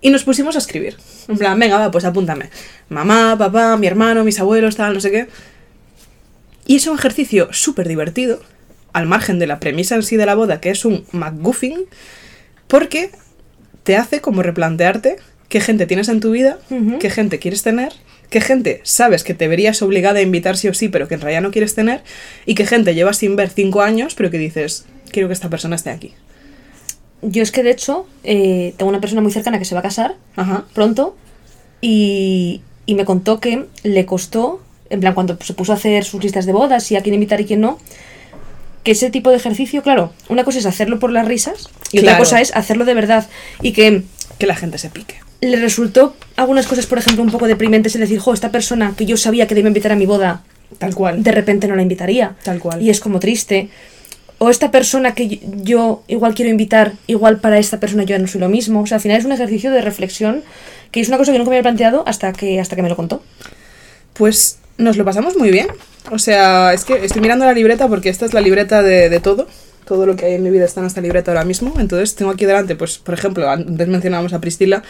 Y nos pusimos a escribir. En plan, venga, va, pues apúntame. Mamá, papá, mi hermano, mis abuelos, tal, no sé qué. Y es un ejercicio súper divertido, al margen de la premisa en sí de la boda, que es un McGuffin, porque te hace como replantearte qué gente tienes en tu vida, qué gente quieres tener, qué gente sabes que te verías obligada a invitar sí o sí, pero que en realidad no quieres tener, y qué gente llevas sin ver cinco años, pero que dices, quiero que esta persona esté aquí. Yo es que de hecho eh, tengo una persona muy cercana que se va a casar Ajá. pronto y, y me contó que le costó, en plan cuando se puso a hacer sus listas de bodas y a quién invitar y quién no, que ese tipo de ejercicio, claro, una cosa es hacerlo por las risas y otra cosa es hacerlo de verdad y que Que la gente se pique. le resultó algunas cosas, por ejemplo, un poco deprimentes, es decir, jo, esta persona que yo sabía que debía invitar a mi boda, Tal cual. de repente no la invitaría. Tal cual. Y es como triste. O esta persona que yo- igual quiero invitar, igual para esta persona yo ya no soy lo mismo. O sea, al final es un ejercicio de reflexión que es una cosa que nunca me había planteado hasta que, hasta que me lo contó. Pues nos lo pasamos muy bien. O sea, es que estoy mirando la libreta porque esta es la libreta de, de todo. Todo lo que hay en mi vida está en esta libreta ahora mismo. Entonces tengo aquí delante, pues, por ejemplo, antes mencionábamos a Priscila.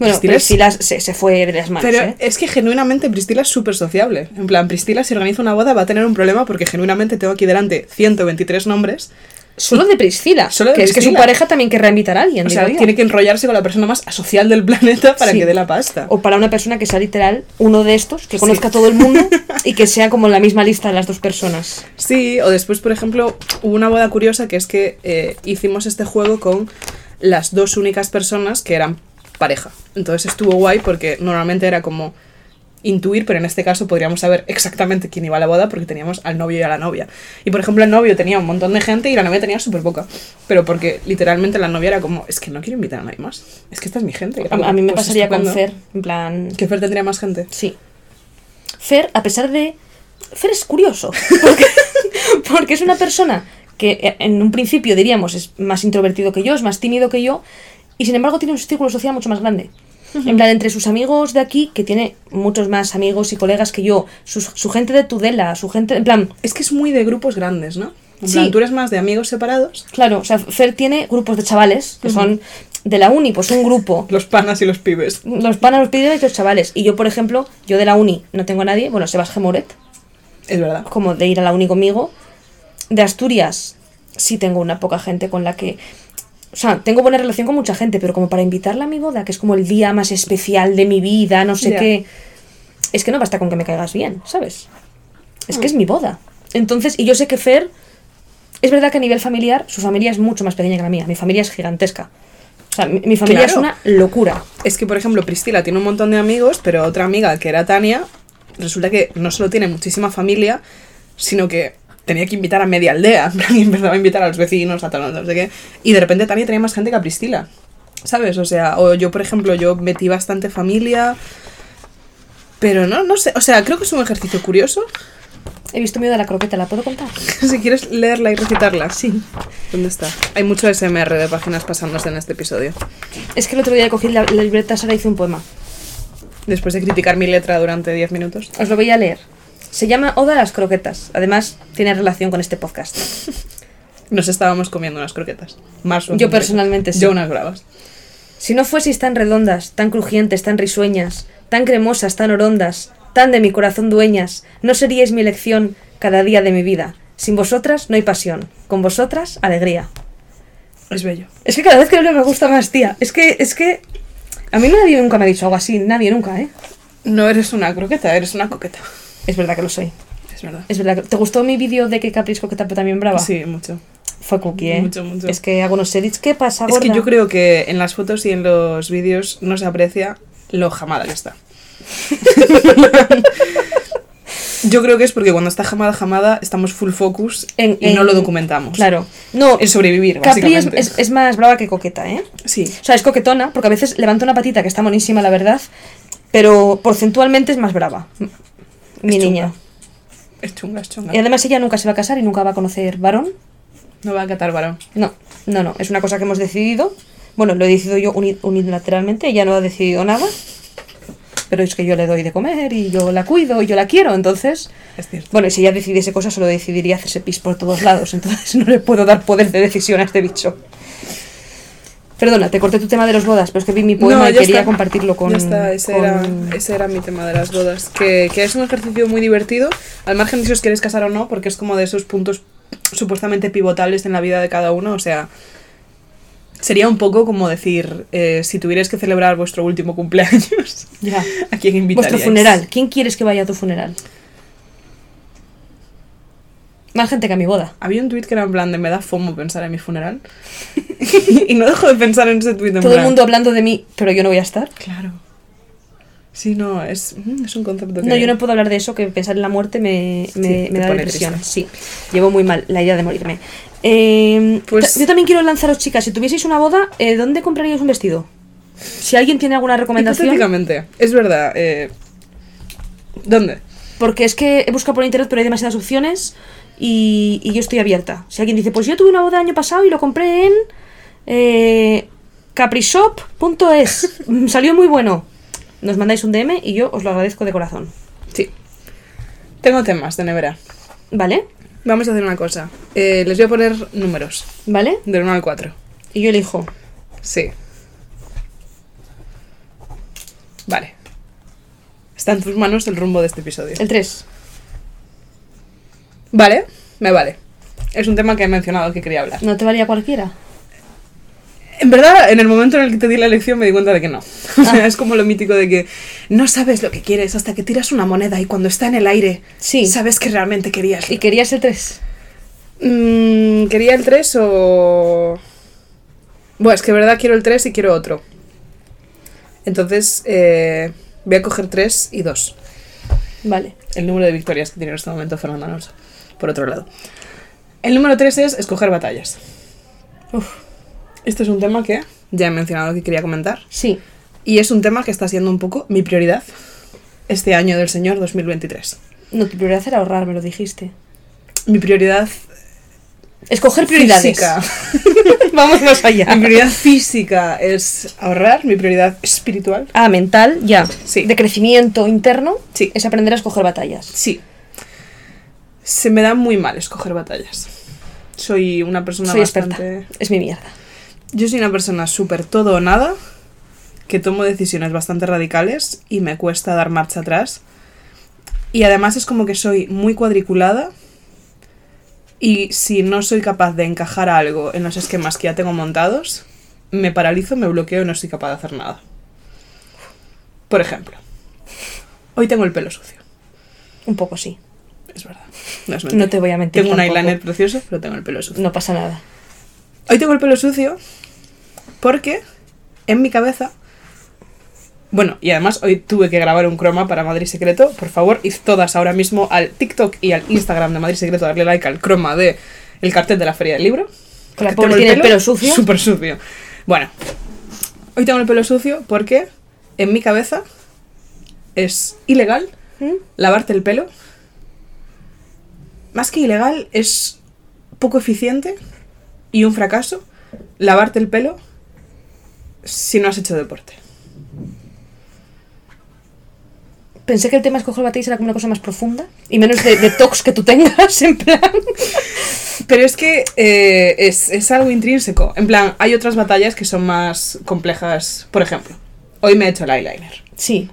Bueno, Priscila es- se, se fue de las manos, Pero ¿eh? es que genuinamente Priscila es súper sociable. En plan, Priscila si organiza una boda va a tener un problema porque genuinamente tengo aquí delante 123 nombres. Solo de Priscila. Solo de que es que su pareja también querrá invitar a alguien. O sea, tiene que enrollarse con la persona más asocial del planeta para Sí. que dé la pasta. O para una persona que sea literal uno de estos, que Sí. conozca a todo el mundo y que sea como la misma lista de las dos personas. Sí, o después, por ejemplo, hubo una boda curiosa que es que eh, hicimos este juego con las dos únicas personas que eran pareja. Entonces estuvo guay porque normalmente era como intuir, pero en este caso podríamos saber exactamente quién iba a la boda porque teníamos al novio y a la novia. Y por ejemplo, el novio tenía un montón de gente y la novia tenía súper poca. Pero porque literalmente la novia era como, es que no quiero invitar a nadie más. Es que esta es mi gente. Era A, como, a mí me "Pues pasaría con estupendo". Fer, en plan... ¿Que Fer tendría más gente? Sí. Fer, a pesar de... Fer es curioso. Porque, porque es una persona que eh, en un principio diríamos es más introvertido que yo, es más tímido que yo, y sin embargo tiene un círculo social mucho más grande. En plan, entre sus amigos de aquí, que tiene muchos más amigos y colegas que yo, su gente de Tudela, su gente, en plan, Es que es muy de grupos grandes, ¿no? En Sí. plan, tú eres más de amigos separados, claro, o sea, Fer tiene grupos de chavales, que son de la uni, pues un grupo. los panas y los pibes. Los panas, los pibes y los chavales. Y yo, por ejemplo, yo de la uni no tengo a nadie, bueno, Sebas Gemoret, Es verdad. como de ir a la uni conmigo. De Asturias sí tengo una poca gente con la que... O sea, tengo buena relación con mucha gente, pero como para invitarla a mi boda, que es como el día más especial de mi vida, no sé qué... Es que no basta con que me caigas bien, ¿sabes? Es Mm. que es mi boda. Entonces, y yo sé que Fer... Es verdad que a nivel familiar, su familia es mucho más pequeña que la mía. Mi familia es gigantesca. O sea, mi, mi familia es una locura. Es que, por ejemplo, Priscila tiene un montón de amigos, pero otra amiga que era Tania, resulta que no solo tiene muchísima familia, sino que tenía que invitar a media aldea. Y empezaba a invitar a los vecinos, a tal, no sé qué. Y de repente Tania tenía más gente que a Priscila. ¿Sabes? O sea, o yo, por ejemplo, yo metí bastante familia. Pero no, no sé. O sea, creo que es un ejercicio curioso. He visto miedo de la croqueta, ¿la puedo contar? si quieres leerla y recitarla. Sí. ¿Dónde está? Hay mucho SMR de páginas pasándose en este episodio. Es que el otro día cogí la, la libreta Sara hice un poema. Después de criticar mi letra durante 10 minutos. Os lo voy a leer. Se llama Oda a las croquetas. Además, tiene relación con este podcast. Nos estábamos comiendo unas croquetas. Más Yo personalmente sí. Yo unas bravas. Si no fueseis tan redondas, tan crujientes, tan risueñas, tan cremosas, tan orondas, tan de mi corazón dueñas, no seríais mi elección cada día de mi vida. Sin vosotras no hay pasión. Con vosotras, alegría. Es bello. Es que cada vez que lo leo me gusta más, tía. Es que, es que... A mí nadie nunca me ha dicho algo así. Nadie nunca, ¿eh? No eres una croqueta, eres una coqueta. Es verdad que lo soy. Es verdad. Es verdad que... ¿Te gustó mi vídeo de que Capri es coqueta pero también brava? Sí, mucho. Fue cookie, ¿eh? Mucho, mucho. Es que hago unos edits. ¿Qué pasa, Es gorda? que yo creo que en las fotos y en los vídeos no se aprecia lo jamada que está. yo creo que es porque cuando está jamada, jamada, estamos full focus En- y no lo documentamos. Claro. No, En sobrevivir, Capri es, es- es más brava que coqueta, ¿eh? Sí. O sea, es coquetona, porque a veces levanta una patita que está monísima, la verdad, pero porcentualmente es más brava. Mi Es niña. chunga. Es chunga, es chunga. Y además ella nunca se va a casar y nunca va a conocer varón. No va a catar varón. No, no, no. Es una cosa que hemos decidido. Bueno, lo he decidido yo uni- unilateralmente, ella no ha decidido nada. Pero es que yo le doy de comer y yo la cuido y yo la quiero, entonces... Es cierto. Bueno, y si ella decidiese cosas, solo decidiría hacerse pis por todos lados. Entonces no le puedo dar poder de decisión a este bicho. Perdona, te corté tu tema de los bodas, pero es que vi mi poema y quería está. compartirlo con. Ya está, ese, con- era, ese era mi tema de las bodas. Que, que es un ejercicio muy divertido, al margen de si os queréis casar o no, porque es como de esos puntos supuestamente pivotables en la vida de cada uno. O sea, sería un poco como decir, eh, si tuvierais que celebrar vuestro último cumpleaños, Ya. ¿a quién invitaríais? Vuestro funeral. ¿Quién quieres que vaya a tu funeral? Más gente que a mi boda. Había un tweet que era en plan de me da fomo pensar en mi funeral. y no dejo de pensar en ese tweet. en Todo el plan, mundo hablando de mí, pero yo no voy a estar. Claro. Sí, no, es, mm, es un concepto que... No, yo no puedo hablar de eso, que pensar en la muerte me, me, Sí, me da depresión. triste. Sí, llevo muy mal la idea de morirme. Eh, Pues- yo también quiero lanzaros, chicas, si tuvieseis una boda, eh, ¿dónde compraríais un vestido? Si alguien tiene alguna recomendación, Hipotéticamente, es verdad. Eh, ¿Dónde? porque es que he buscado por internet, pero hay demasiadas opciones y, y yo estoy abierta. Si alguien dice, pues yo tuve una boda el año pasado y lo compré en eh, caprishop.es, salió muy bueno. Nos mandáis un DM y yo os lo agradezco de corazón. Sí. Tengo temas de nevera. ¿Vale? Vamos a hacer una cosa. Eh, les voy a poner números, ¿Vale? del 1 al 4. Y yo elijo. Sí. Vale. Está en tus manos el rumbo de este episodio. El 3. Vale, me vale. Es un tema que he mencionado que quería hablar. ¿No te valía cualquiera? En verdad, en el momento en el que te di la lección me di cuenta de que no. O sea, es como lo mítico de que no sabes lo que quieres hasta que tiras una moneda y cuando está en el aire Sí. sabes que realmente querías. ¿Y querías el 3? Mm, ¿Quería el 3 o...? Bueno, es que de verdad quiero el 3 y quiero otro. Entonces, eh, voy a coger 3 y 2. Vale. El número de victorias que tiene en este momento Fernando Alonso. Por otro lado. El número 3 es escoger batallas. Uf. Este es un tema que ya he mencionado que quería comentar. Sí. Y es un tema que está siendo un poco mi prioridad este año del Señor 2023. No, tu prioridad era ahorrar, me lo dijiste. Mi prioridad Escoger prioridades. física. Vamos más allá. mi prioridad física es ahorrar, mi prioridad espiritual. Ah, mental, ya. Sí. De crecimiento interno, Sí. es aprender a escoger batallas. Sí. Se me da muy mal escoger batallas. Soy una persona Soy bastante. experta. Es mi mierda. Yo soy una persona súper todo o nada, que tomo decisiones bastante radicales y me cuesta dar marcha atrás. Y además es como que soy muy cuadriculada y si no soy capaz de encajar algo en los esquemas que ya tengo montados, me paralizo, me bloqueo y no soy capaz de hacer nada. Por ejemplo, hoy tengo el pelo sucio, Un poco sí. Es verdad. No, es mentira. No te voy a mentir. Tengo un eyeliner precioso, pero tengo el pelo sucio. No pasa nada. Hoy tengo el pelo sucio porque en mi cabeza. Bueno, y además hoy tuve que grabar un croma para Madrid Secreto. Por favor, id todas ahora mismo al TikTok y al Instagram de Madrid Secreto darle like al croma de el cartel de la Feria del Libro. Que la pobre tiene el pelo sucio. Súper sucio. Bueno, hoy tengo el pelo sucio porque en mi cabeza es ilegal ¿Mm? lavarte el pelo. Más que ilegal, es poco eficiente y un fracaso lavarte el pelo si no has hecho deporte. Pensé que el tema de escoger batallas era como una cosa más profunda y menos de, de tox que tú tengas, en plan. Pero es que eh, es, es algo intrínseco. En plan, hay otras batallas que son más complejas. Por ejemplo, hoy me he hecho el eyeliner. Sí.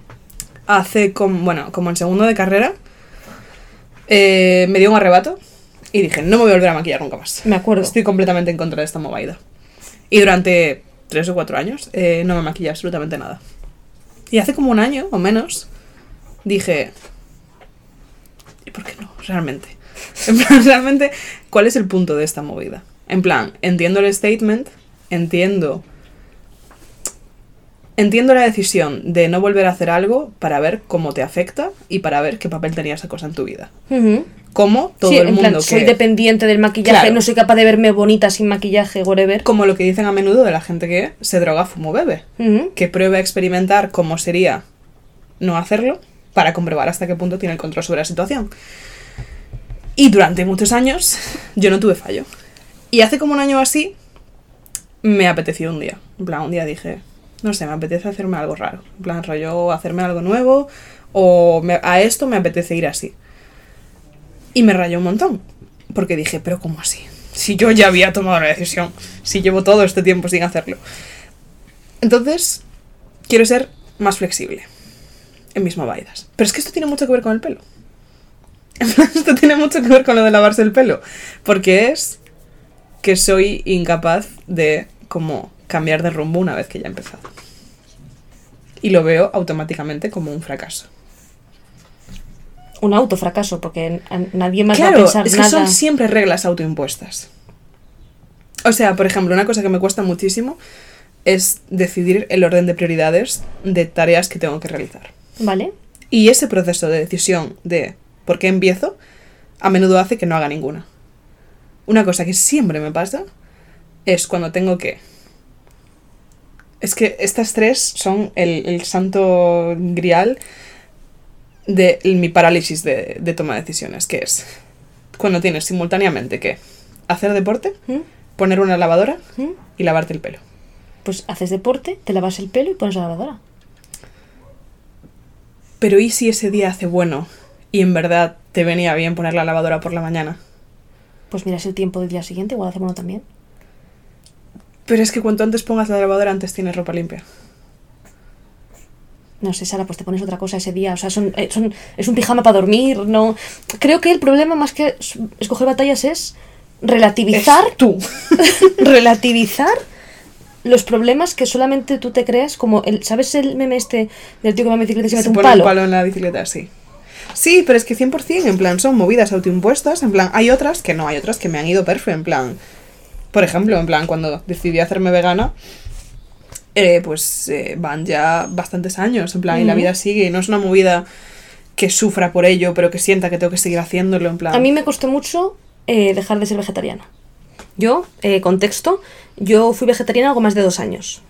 Hace como, bueno, como en segundo de carrera, eh, me dio un arrebato y dije, no me voy a volver a maquillar nunca más. Me acuerdo. Estoy completamente en contra de esta movida. Y durante tres o cuatro años eh, no me maquillé absolutamente nada. Y hace como un año o menos dije, ¿y por qué no? Realmente. En plan, realmente, ¿cuál es el punto de esta movida? En plan, entiendo el statement, entiendo... Entiendo la decisión de no volver a hacer algo para ver cómo te afecta y para ver qué papel tenía esa cosa en tu vida. Ujú. Como todo Sí, el en mundo plan, que... soy dependiente del maquillaje, Claro. no soy capaz de verme bonita sin maquillaje, whatever. Como lo que dicen a menudo de la gente que se droga, fumo, bebe. Que prueba a experimentar cómo sería no hacerlo para comprobar hasta qué punto tiene el control sobre la situación. Y durante muchos años yo no tuve fallo. Y hace como un año así me apeteció un día. En plan, un día dije, no sé, me apetece hacerme algo raro. En plan, rollo hacerme algo nuevo o a esto me apetece ir así. Y me rayó un montón. Porque dije, pero ¿cómo así? Si yo ya había tomado la decisión. Si llevo todo este tiempo sin hacerlo. Entonces, quiero ser más flexible en mis movidas. Pero es que esto tiene mucho que ver con el pelo. Esto tiene mucho que ver con lo de lavarse el pelo. Porque es que soy incapaz de como cambiar de rumbo una vez que ya he empezado. Y lo veo automáticamente como un fracaso. Un autofracaso, porque nadie más va a Claro, pensar es que nada. son siempre reglas autoimpuestas. O sea, por ejemplo, una cosa que me cuesta muchísimo es decidir el orden de prioridades de tareas que tengo que realizar. ¿Vale? Y ese proceso de decisión de por qué empiezo a menudo hace que no haga ninguna. Una cosa que siempre me pasa es cuando tengo que... Es que estas tres son el, el santo grial de mi parálisis de, de toma de decisiones, que es cuando tienes simultáneamente que hacer deporte, ¿Mm? poner una lavadora ¿Mm? y lavarte el pelo. Pues haces deporte, te lavas el pelo y pones la lavadora. Pero ¿y si ese día hace bueno y en verdad te venía bien poner la lavadora por la mañana? Pues miras el tiempo del día siguiente, igual hace bueno también. Pero es que cuanto antes pongas la lavadora, antes tienes ropa limpia. No sé, Sara, pues te pones otra cosa ese día. O sea, son, eh, son- es un pijama para dormir, no. Creo que el problema más que escoger batallas es relativizar. Es tú. relativizar los problemas que solamente tú te creas, como el, ¿sabes el meme este del tío que va en bicicleta y se mete Se un pone palo? un palo en la bicicleta, sí. Sí, pero es que 100%, en plan, son movidas autoimpuestas. En plan, hay otras que no, hay otras que me han ido perfecto. En plan, por ejemplo, en plan, cuando decidí hacerme vegana, eh, pues eh, van ya bastantes años. En plan, y la vida sigue. Y no es una movida que sufra por ello, pero que sienta que tengo que seguir haciéndolo. En plan, A mí me costó mucho eh, dejar de ser vegetariana. Yo, eh, contexto, yo fui vegetariana algo más de dos años.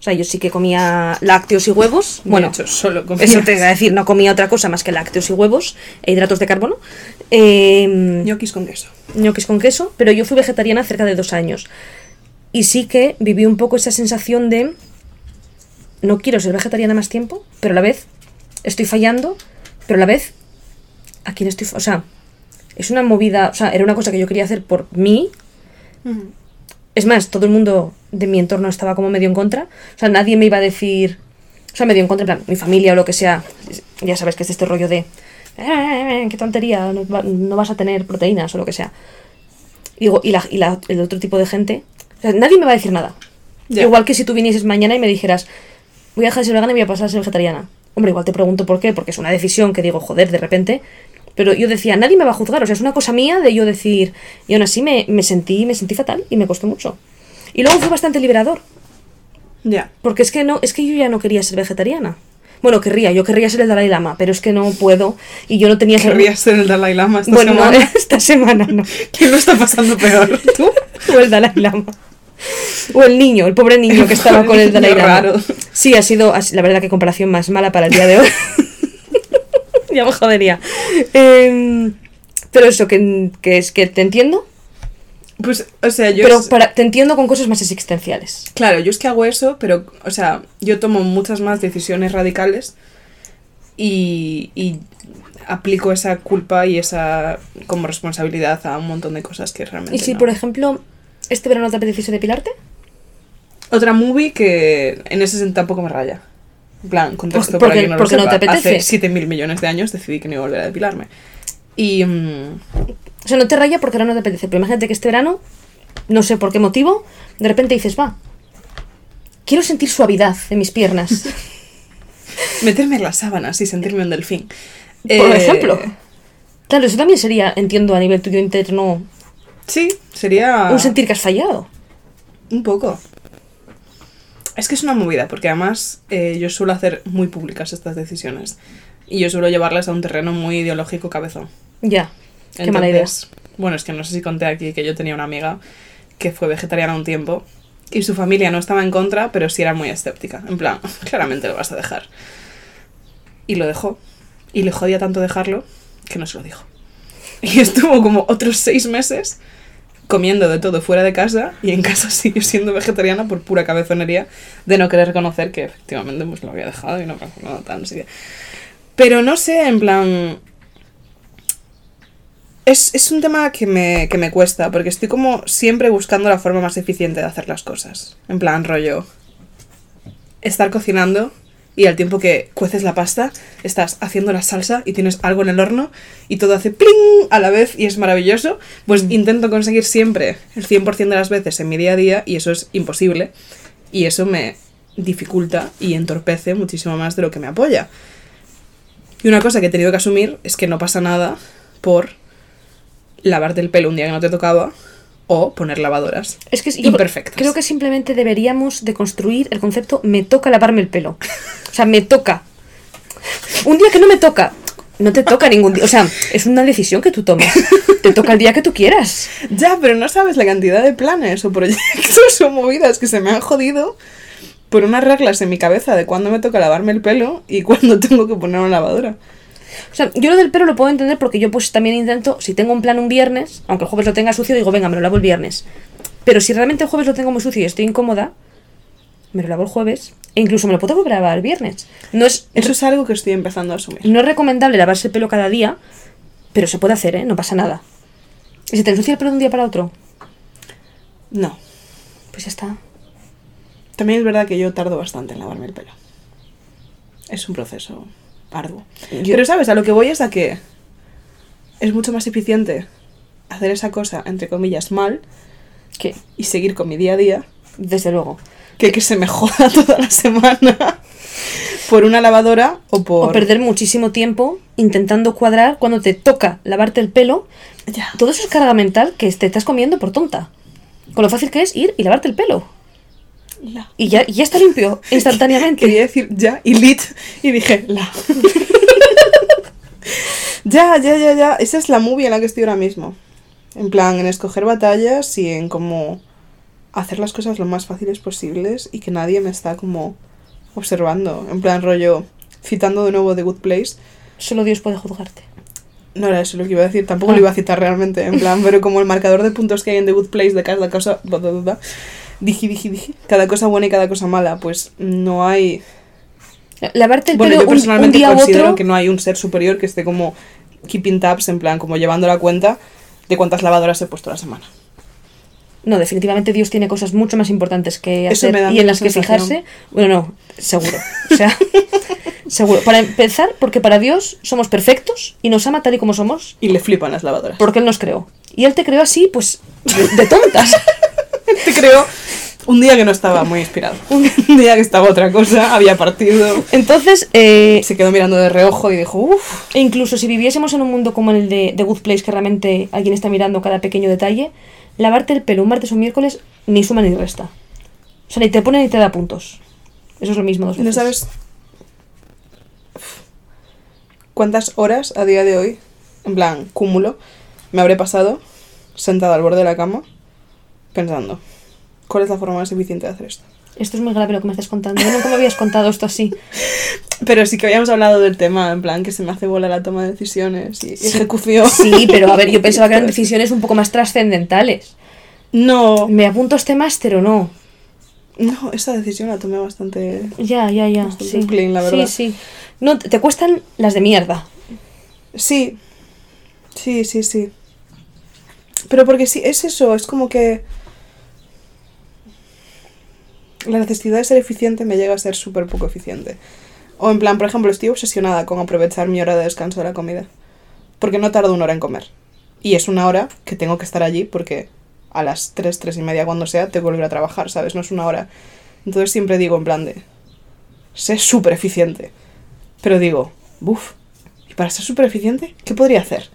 O sea, yo sí que comía lácteos y huevos. De Bueno, hecho, solo comía- eso te iba a decir, no comía otra cosa más que lácteos y huevos e hidratos de carbono. Eh, Ñoquis con queso. ñoquis con queso, pero yo fui vegetariana cerca de dos años. Y sí que viví un poco esa sensación de no quiero ser vegetariana más tiempo, pero a la vez estoy fallando, pero a la vez a quién estoy... O sea, es una movida, o sea, era una cosa que yo quería hacer por mí. Es más, todo el mundo de mi entorno estaba como medio en contra. O sea, nadie me iba a decir... O sea, medio en contra, en plan, mi familia o lo que sea. Ya sabes que es este rollo de... "Eh, qué tontería, no, va- no vas a tener proteínas o lo que sea. Y, digo, y, la- y la- el otro tipo de gente... O sea, nadie me va a decir nada. Igual que si tú vinieses mañana y me dijeras, voy a dejar de ser vegana y voy a pasar a ser vegetariana. Hombre, igual te pregunto por qué, porque es una decisión que digo, joder, de repente. Pero yo decía, nadie me va a juzgar. O sea, es una cosa mía de yo decir. Y aún así me, me sentí, me sentí fatal y me costó mucho. Y luego fue bastante liberador. Ya. Porque es que no, es que yo ya no quería ser vegetariana. Bueno, querría, yo querría ser el Dalai Lama, pero es que no puedo. Y yo no tenía Querrías ser el Dalai Lama esta Bueno, no, semana. esta semana no. ¿Quién lo está pasando peor? ¿Tú? O el Dalai Lama. O el niño, el pobre niño que estaba con el Dalai Lama. raro. Sí, ha sido, ha sido- la verdad que comparación más mala para el día de hoy. ya me jodería. Em, pero eso, que, que es que te entiendo, Pues, o sea, yo. pero es- para, te entiendo con cosas más existenciales. Claro, yo es que hago eso, pero, o sea, yo tomo muchas más decisiones radicales y, y aplico esa culpa y esa como responsabilidad a un montón de cosas que realmente. Y si, no. por ejemplo, este verano te apeteciese depilarte, Otra movie que en ese sentido tampoco me raya. En plan, contexto Porque- para quien no lo te apetece. Hace 7 mil millones de años decidí que no iba a volver a depilarme. Y. mm, o sea, no te raya porque ahora no te apetece, pero imagínate que este verano, no sé por qué motivo, de repente dices, va, quiero sentir suavidad en mis piernas. meterme en las sábanas y sentirme un delfín. Por Eh, ejemplo. Claro, eso también sería, entiendo, a nivel tuyo interno, Sí, sería. un sentir que has fallado. Un poco. Es que es una movida, porque además eh, yo suelo hacer muy públicas estas decisiones. Y yo suelo llevarlas a un terreno muy ideológico cabezón. Ya. Qué mala idea. Bueno, es que no sé si conté aquí que yo tenía una amiga que fue vegetariana un tiempo y su familia no estaba en contra, pero sí era muy escéptica. En plan, claramente lo vas a dejar. Y lo dejó. Y le jodía tanto dejarlo que no se lo dijo. Y estuvo como otros seis meses comiendo de todo fuera de casa y en casa siguió siendo vegetariana por pura cabezonería de no querer reconocer que efectivamente pues lo había dejado y no pasó nada sé qué. Pero no sé, en plan... Es, es un tema que me, que me cuesta, porque estoy como siempre buscando la forma más eficiente de hacer las cosas. En plan, rollo... Estar cocinando y al tiempo que cueces la pasta, estás haciendo la salsa y tienes algo en el horno y todo hace pling a la vez y es maravilloso, pues intento conseguir siempre el 100% de las veces en mi día a día y eso es imposible. Y eso me dificulta y entorpece muchísimo más de lo que me apoya. Y una cosa que he tenido que asumir es que no pasa nada por lavarte el pelo un día que no te tocaba o poner lavadoras. Es que yo imperfectas. creo que simplemente deberíamos de construir el concepto me toca lavarme el pelo. O sea, me toca. Un día que no me toca, no te toca ningún día. O sea, es una decisión que tú tomas. Te toca el día que tú quieras. Ya, pero no sabes la cantidad de planes o proyectos o movidas que se me han jodido por unas reglas en mi cabeza de cuándo me toca lavarme el pelo y cuándo tengo que poner una lavadora. O sea, yo lo del pelo lo puedo entender porque yo pues también intento, si tengo un plan un viernes, aunque el jueves lo tenga sucio, digo, venga, me lo lavo el viernes. Pero si realmente el jueves lo tengo muy sucio y estoy incómoda, me lo lavo el jueves e incluso me lo puedo volver a lavar el viernes. No es, Eso es algo que estoy empezando a asumir. no es recomendable lavarse el pelo cada día, pero se puede hacer, ¿eh? No pasa nada. ¿Y si te ensucia el pelo de un día para otro? No. Pues ya está. También es verdad que yo tardo bastante en lavarme el pelo. Es un proceso arduo. Yo- Pero sabes, a lo que voy es a que es mucho más eficiente hacer esa cosa, entre comillas, mal ¿Qué? y seguir con mi día a día Desde luego. que que se me joda toda la semana por una lavadora o por... O perder muchísimo tiempo intentando cuadrar cuando te toca lavarte el pelo. Ya. Todo eso es carga mental que te estás comiendo por tonta. Con lo fácil que es ir y lavarte el pelo. La. Y ya, ya está limpio instantáneamente. Quería decir ya y lit y dije la. ya, ya, ya, ya. Esa es la movie en la que estoy ahora mismo. En plan, en escoger batallas y en cómo hacer las cosas lo más fáciles posibles y que nadie me está como observando. En plan rollo, citando de nuevo The Good Place. Solo Dios puede juzgarte. No era eso lo que iba a decir, tampoco Ah. lo iba a citar realmente, en plan, pero como el marcador de puntos que hay en The Good Place de cada cosa, bla, bla, bla, bla, dije, dije, dije, cada cosa buena y cada cosa mala, pues no hay... Lavarte el Bueno, pelo yo un, un personalmente día considero otro. que no hay un ser superior que esté como keeping tabs, en plan, como llevando la cuenta de cuántas lavadoras he puesto a la semana. No, definitivamente Dios tiene cosas mucho más importantes que hacer y en las que sensación. fijarse. Bueno, no, seguro. O sea, seguro. Para empezar, porque para Dios somos perfectos y nos ama tal y como somos, Y le flipan las lavadoras. porque Él nos creó. Y Él te creó así, pues, de, de tontas. Te creo un día que no estaba muy inspirado. Un día que estaba otra cosa, había partido. Entonces, eh, Se quedó mirando de reojo y dijo, uff. e incluso si viviésemos en un mundo como el de The Good Place, que realmente alguien está mirando cada pequeño detalle, lavarte el pelo un martes o un miércoles ni suma ni resta. O sea, ni te pone ni te da puntos. Eso es lo mismo dos ¿No veces. sabes cuántas horas a día de hoy, en plan, cúmulo, me habré pasado sentada al borde de la cama pensando, ¿cuál es la forma más eficiente de hacer esto? Esto es muy grave lo que me estás contando. Yo nunca me habías contado esto así. Pero sí que habíamos hablado del tema, en plan, que se me hace bola la toma de decisiones y, y ejecución. Sí, pero a ver, yo pensaba que eran decisiones un poco más trascendentales. No, ¿Me apunto a este máster o no? no, esa decisión la tomé bastante... Ya, ya, ya. Sí, clean, la verdad. sí, sí. No, te cuestan las de mierda. Sí, sí, sí, sí. Pero porque sí, es eso, es como que... La necesidad de ser eficiente me llega a ser súper poco eficiente. O en plan, por ejemplo, estoy obsesionada con aprovechar mi hora de descanso de la comida. Porque no tardo una hora en comer. Y es una hora que tengo que estar allí porque a las 3, 3 y media cuando sea tengo que volver a trabajar, ¿sabes? No es una hora. Entonces siempre digo en plan de... Sé súper eficiente. Pero digo, buf, ¿y para ser súper eficiente qué podría hacer?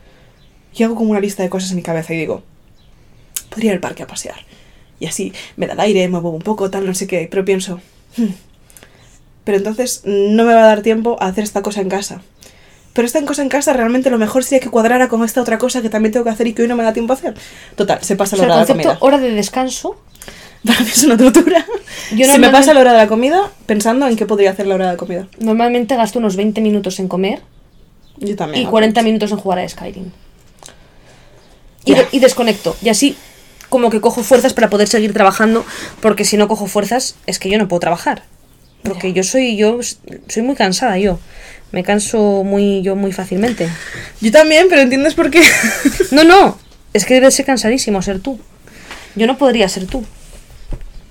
Y hago como una lista de cosas en mi cabeza y digo, podría ir al parque a pasear. Y así me da el aire, me muevo un poco, tal, no sé qué. Pero pienso, "Hmm, pero entonces no me va a dar tiempo a hacer esta cosa en casa. Pero esta cosa en casa realmente lo mejor sería que cuadrara con esta otra cosa que también tengo que hacer y que hoy no me da tiempo a hacer. Total, se pasa O la sea, el hora de la comida. hora de descanso. Para mí es una tortura. Yo se me pasa la hora de la comida pensando en qué podría hacer la hora de comida. Normalmente gasto unos 20 minutos en comer Yo también. y hago 40 eso. minutos en jugar a Skyrim. Y, de- y desconecto. Y así como que cojo fuerzas para poder seguir trabajando, porque si no cojo fuerzas es que yo no puedo trabajar. Porque yo soy yo soy muy cansada yo. Me canso muy yo muy fácilmente. Yo también, pero ¿entiendes por qué? No, no, es que debe ser cansadísimo ser tú. Yo no podría ser tú.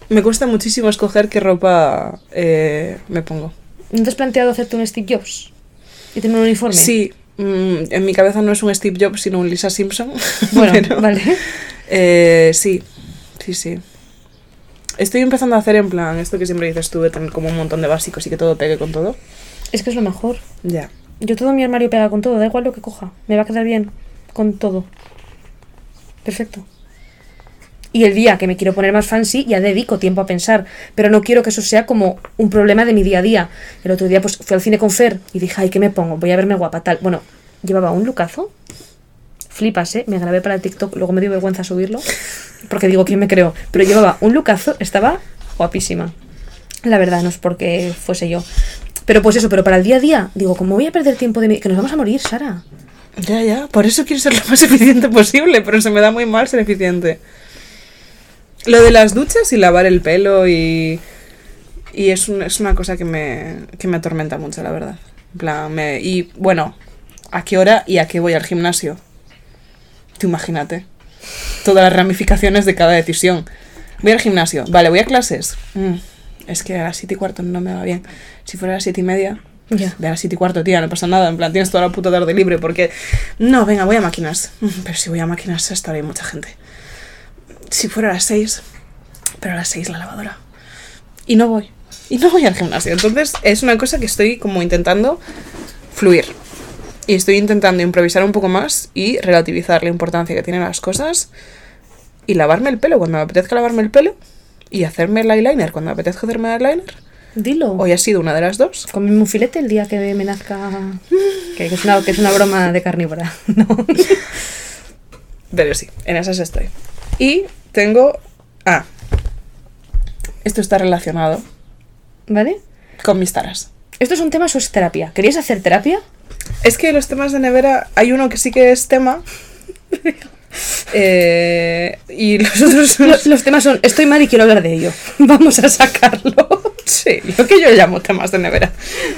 Me cuesta muchísimo escoger qué ropa eh, me pongo. ¿No te has planteado hacerte un Steve Jobs? Y tener un uniforme. Sí, mm, en mi cabeza no es un Steve Jobs, sino un Lisa Simpson. Bueno, Pero, vale. Eh, sí, sí, sí. Estoy empezando a hacer en plan esto que siempre dices tú, de tener como un montón de básicos y que todo pegue con todo. Es que es lo mejor. Ya. Yo todo mi armario pega con todo, da igual lo que coja. Me va a quedar bien con todo. Perfecto. Y el día que me quiero poner más fancy, ya dedico tiempo a pensar. Pero no quiero que eso sea como un problema de mi día a día. El otro día pues fui al cine con Fer y dije, ay, ¿qué me pongo? Voy a verme guapa, tal. Bueno, llevaba un lucazo. Flipas, ¿eh? Me grabé para el TikTok, luego me dio vergüenza subirlo. Porque digo, ¿quién me creo? Pero llevaba un lucazo, estaba guapísima. La verdad, no es porque fuese yo. Pero pues eso, pero para el día a día, digo, ¿cómo voy a perder tiempo de mi... Que nos vamos a morir, Sara. Ya, ya. Por eso quiero ser lo más eficiente posible, pero se me da muy mal ser eficiente. Lo de las duchas y lavar el pelo y. Y es, un- es una cosa que me, que me atormenta mucho, la verdad. Me, y bueno, ¿a qué hora y a qué voy al gimnasio? Tú imagínate. Todas las ramificaciones de cada decisión. Voy al gimnasio, vale, voy a clases. Mm, es que a las siete y cuarto no me va bien. Si fuera a las siete y media, Ya. de a las 7 y cuarto, tía, no pasa nada. En plan, tienes toda la puta tarde libre porque. No, venga, voy a máquinas. Mm, Pero si voy a máquinas, estará hay mucha gente. Si fuera a las 6, pero a las 6 la lavadora. Y no voy. Y no voy al gimnasio. Entonces, es una cosa que estoy como intentando fluir. Y estoy intentando improvisar un poco más y relativizar la importancia que tienen las cosas. Y lavarme el pelo cuando me apetezca lavarme el pelo. Y hacerme el eyeliner cuando me apetezca hacerme el eyeliner. Dilo. Hoy ha sido una de las dos. Comeme un filete el día que me nazca... Que, que es, una, que es una broma de carnívora. ¿no? Pero sí, en esas estoy. Y tengo. Ah, esto está relacionado ¿Vale? con mis taras. ¿Esto es un tema o es terapia? ¿Querías hacer terapia? Es que los temas de nevera, hay uno que sí que es tema. eh, y los otros son. Los, los temas son, estoy mal y quiero hablar de ello. Vamos a sacarlo. Sí, lo que yo llamo temas de nevera.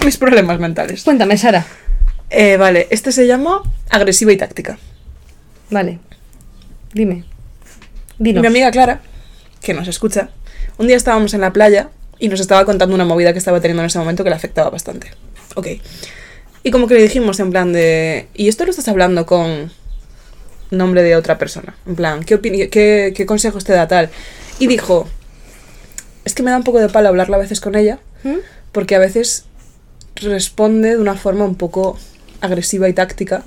Mis problemas mentales. Cuéntame, Sara. Eh, vale, este se llama agresiva y táctica. Vale. Dime. Dinos. Mi amiga Clara, que nos escucha, un día estábamos en la playa y nos estaba contando una movida que estaba teniendo en ese momento que le afectaba bastante. Ok. Y como que le dijimos en plan de... ¿Y esto lo estás hablando con nombre de otra persona? En plan, ¿qué, qué, qué consejos te da tal? Y dijo, es que me da un poco de palo hablarlo a veces con ella, ¿Mm? porque a veces responde de una forma un poco agresiva y táctica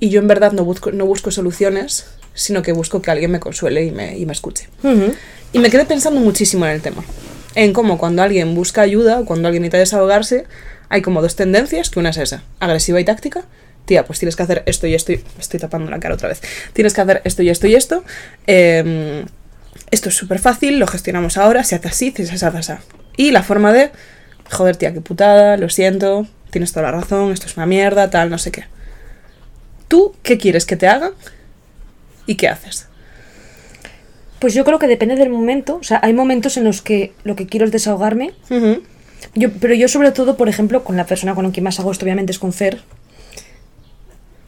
y yo en verdad no busco, no busco soluciones, sino que busco que alguien me consuele y me, y me escuche. Y me quedé pensando muchísimo en el tema. En cómo cuando alguien busca ayuda, cuando alguien necesita desahogarse, hay como dos tendencias, que una es esa, agresiva y táctica. Tía, pues tienes que hacer esto y esto y... Estoy tapando la cara otra vez. Tienes que hacer esto y esto y esto. em, esto es súper fácil, lo gestionamos ahora, se hace así, se hace así. Y la forma de... Joder, tía, qué putada, lo siento, tienes toda la razón, esto es una mierda, tal, no sé qué. ¿Tú qué quieres que te haga? ¿Y qué haces? Pues yo creo que depende del momento. O sea, hay momentos en los que lo que quiero es desahogarme. Yo, pero yo sobre todo, por ejemplo, con la persona con quien más hago esto, obviamente, es con Fer.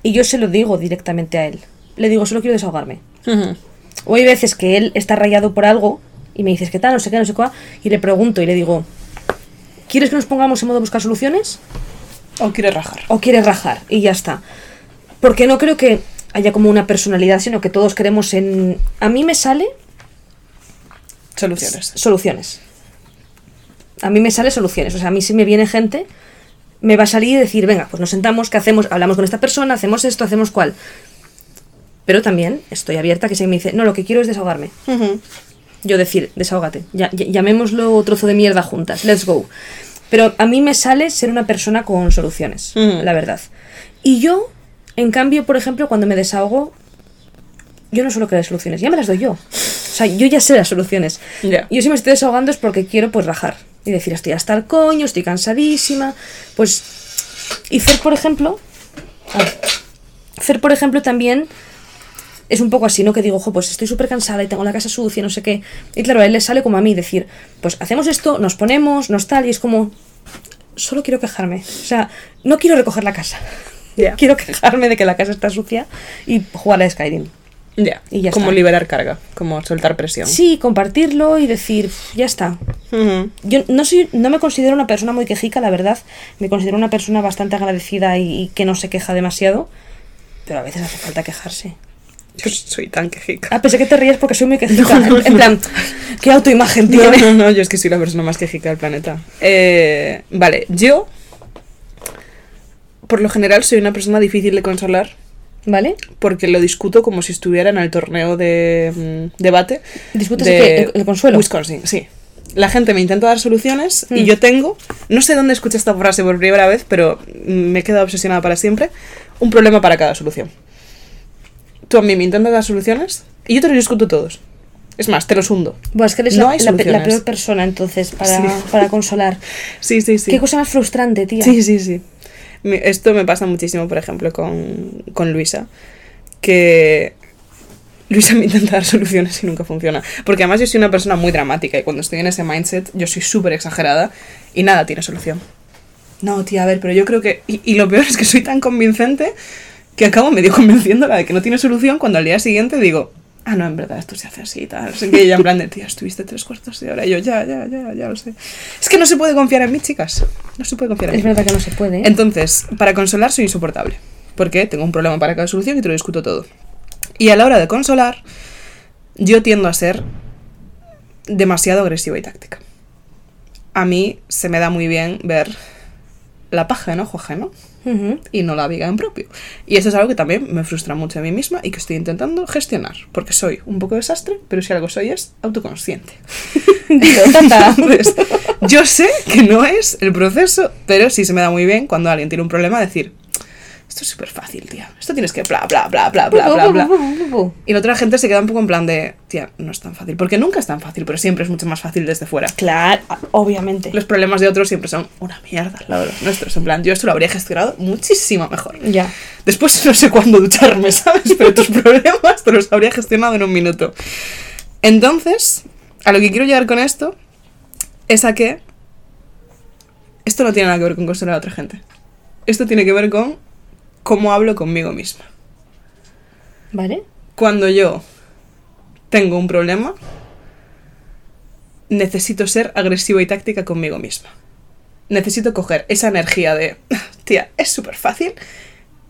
Y yo se lo digo directamente a él. Le digo, solo quiero desahogarme. Ujú. O hay veces que él está rayado por algo y me dices, ¿qué tal? No sé qué, no sé cuál. Y le pregunto y le digo, ¿quieres que nos pongamos en modo buscar soluciones? ¿O quieres rajar? ¿O quieres rajar? Y ya está. Porque no creo que haya como una personalidad, sino que todos queremos en... A mí me sale Soluciones. soluciones. A mí me sale soluciones. O sea, a mí si me viene gente, me va a salir y decir, venga, pues nos sentamos, ¿qué hacemos? Hablamos con esta persona, hacemos esto, hacemos cual. Pero también estoy abierta a que si me dice, no, lo que quiero es desahogarme. Yo decir, desahógate. Ya, llamémoslo trozo de mierda juntas. Let's go. Pero a mí me sale ser una persona con soluciones, la verdad. Y yo, en cambio, por ejemplo, cuando me desahogo, yo no suelo crear soluciones, ya me las doy yo. O sea, yo ya sé las soluciones. Yo si me estoy desahogando es porque quiero pues rajar. Y decir, estoy hasta el coño, estoy cansadísima. Pues. Y Fer, por ejemplo. ah, Fer, por ejemplo, también es un poco así, ¿no? Que digo, ojo, pues estoy súper cansada y tengo la casa sucia, no sé qué. Y claro, a él le sale como a mí decir, pues hacemos esto, nos ponemos, nos tal, y es como, solo quiero quejarme. O sea, no quiero recoger la casa. Quiero quejarme de que la casa está sucia y jugar a Skyrim. Ya. Y ya como está. liberar carga, como soltar presión. Sí, compartirlo y decir, ya está. Yo no soy, no me considero una persona muy quejica, la verdad. Me considero una persona bastante agradecida y, y que no se queja demasiado. Pero a veces hace falta quejarse. Yo soy tan quejica. Ah, pensé que te ríes porque soy muy quejica. En, en plan, ¿qué autoimagen No, tiene? no, no, yo es que soy la persona más quejica del planeta. Eh, vale, yo, por lo general, soy una persona difícil de consolar ¿Vale? porque lo discuto como si estuviera en el torneo de mm, debate. ¿Discutes de el qué? ¿El- el consuelo? Wisconsin, sí. La gente me intenta dar soluciones y Mm. yo tengo, no sé dónde escuché esta frase por primera vez, pero me he quedado obsesionada para siempre, un problema para cada solución. Tú a mí me intentas dar soluciones y yo te los discuto todos. Es más, te los hundo. Bueno, es que eres No la, peor persona entonces para, Sí. para consolar. Sí, sí, sí. Qué cosa más frustrante, tía. Sí, sí, sí. Esto me pasa muchísimo, por ejemplo, con, con Luisa. Que Luisa me intenta dar soluciones y nunca funciona. Porque además yo soy una persona muy dramática y cuando estoy en ese mindset yo soy súper exagerada y nada tiene solución. No, tía, a ver, pero yo creo que... Y, y lo peor es que soy tan convincente que acabo medio convenciéndola de que no tiene solución cuando al día siguiente digo... Ah, no, en verdad, esto se hace así y tal. Así que ella en plan de, tía, estuviste tres cuartos de hora. Y yo, ya, ya, ya, ya lo sé. Es que no se puede confiar en mí, chicas. No se puede confiar en Es mí. verdad que no se puede. ¿eh? Entonces, para consolar soy insoportable. Porque tengo un problema para cada solución y te lo discuto todo. Y a la hora de consolar, yo tiendo a ser demasiado agresiva y táctica. A mí se me da muy bien ver la paja en ojo ajeno Y no la viga en propio. Y eso es algo que también me frustra mucho a mí misma y que estoy intentando gestionar. Porque soy un poco desastre, pero si algo soy es autoconsciente. Entonces, yo sé que no es el proceso, pero sí se me da muy bien cuando alguien tiene un problema decir, esto es súper fácil, tía. Esto tienes que bla, bla, bla, bla, bla, bla, bla. Y la otra gente se queda un poco en plan de, tía, no es tan fácil. Porque nunca es tan fácil, pero siempre es mucho más fácil desde fuera. Claro, obviamente. Los problemas de otros siempre son una mierda al lado de los nuestros. En plan, yo esto lo habría gestionado muchísimo mejor. Ya. Después no sé cuándo ducharme, ¿sabes? Pero tus problemas te los habría gestionado en un minuto. Entonces, a lo que quiero llegar con esto es a que esto no tiene nada que ver con consolar a otra gente. Esto tiene que ver con cómo hablo conmigo misma. ¿Vale? Cuando yo tengo un problema, necesito ser agresiva y táctica conmigo misma. Necesito coger esa energía de, tía, es súper fácil,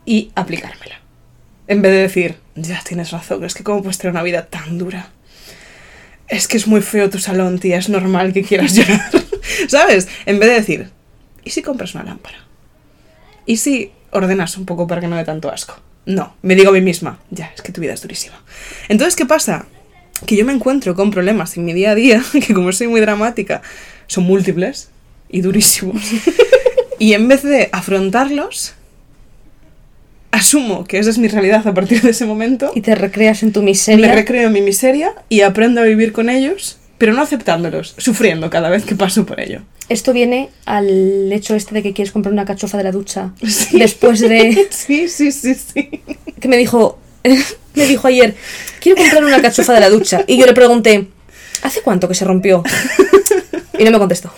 y aplicármela. En vez de decir, ya tienes razón, es que cómo puedes tener una vida tan dura. Es que es muy feo tu salón, tía, es normal que quieras llorar. ¿Sabes? En vez de decir, ¿y si compras una lámpara? ¿Y si ordenas un poco para que no dé tanto asco? No, me digo a mí misma, ya, es que tu vida es durísima. Entonces, ¿qué pasa? Que yo me encuentro con problemas en mi día a día, que como soy muy dramática, son múltiples y durísimos. y en vez de afrontarlos, asumo que esa es mi realidad a partir de ese momento. Y te recreas en tu miseria. Me recreo en mi miseria y aprendo a vivir con ellos, pero no aceptándolos, sufriendo cada vez que paso por ello. Esto viene al hecho este de que quieres comprar una cachofa de la ducha. Sí. Después de Sí, sí, sí, sí. que me dijo, me dijo ayer, quiero comprar una cachofa de la ducha. Y yo le pregunté, ¿hace cuánto que se rompió? Y no me contestó.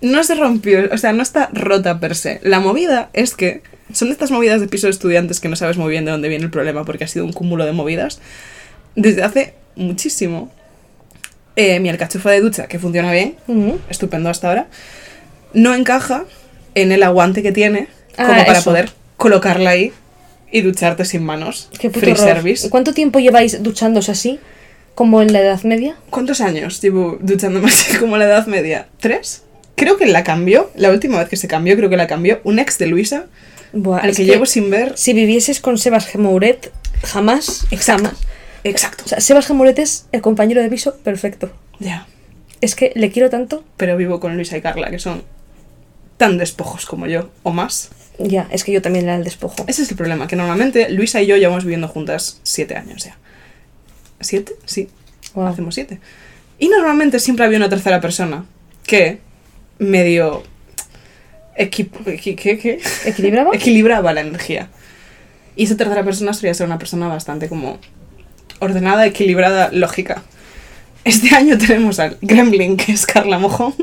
No se rompió, o sea, no está rota per se. La movida es que son de estas movidas de piso de estudiantes que no sabes muy bien de dónde viene el problema porque ha sido un cúmulo de movidas. Desde hace muchísimo, eh, mi alcachofa de ducha, que funciona bien, Ujú. estupendo hasta ahora, no encaja en el aguante que tiene Ah, como para eso. poder colocarla ahí y ducharte sin manos. Qué puto Free horror. service. ¿Y ¿Cuánto tiempo lleváis duchándose así? Como en la Edad Media. ¿Cuántos años llevo duchándome así como la edad media? ¿Tres? Creo que la cambió, la última vez que se cambió, creo que la cambió un ex de Luisa, Buah, al es que, llevo sin ver. Si vivieses con Sebas Gemouret, jamás, jamás. Exacto. O sea, Sebas Gemouret es el compañero de piso perfecto. Ya. Es que le quiero tanto. Pero vivo con Luisa y Carla, que son tan despojos como yo, o más. Ya, es que yo también era el despojo. Ese es el problema, que normalmente Luisa y yo llevamos viviendo juntas siete años ya. ¿Siete? Sí. Hacemos siete. Y normalmente siempre había una tercera persona que medio equipo, equi- ¿qué, qué? ¿Equilibraba? equilibraba la energía. Y esa tercera persona solía ser una persona bastante como ordenada, equilibrada, lógica. Este año tenemos al Gremlin, que es Carla Mojón,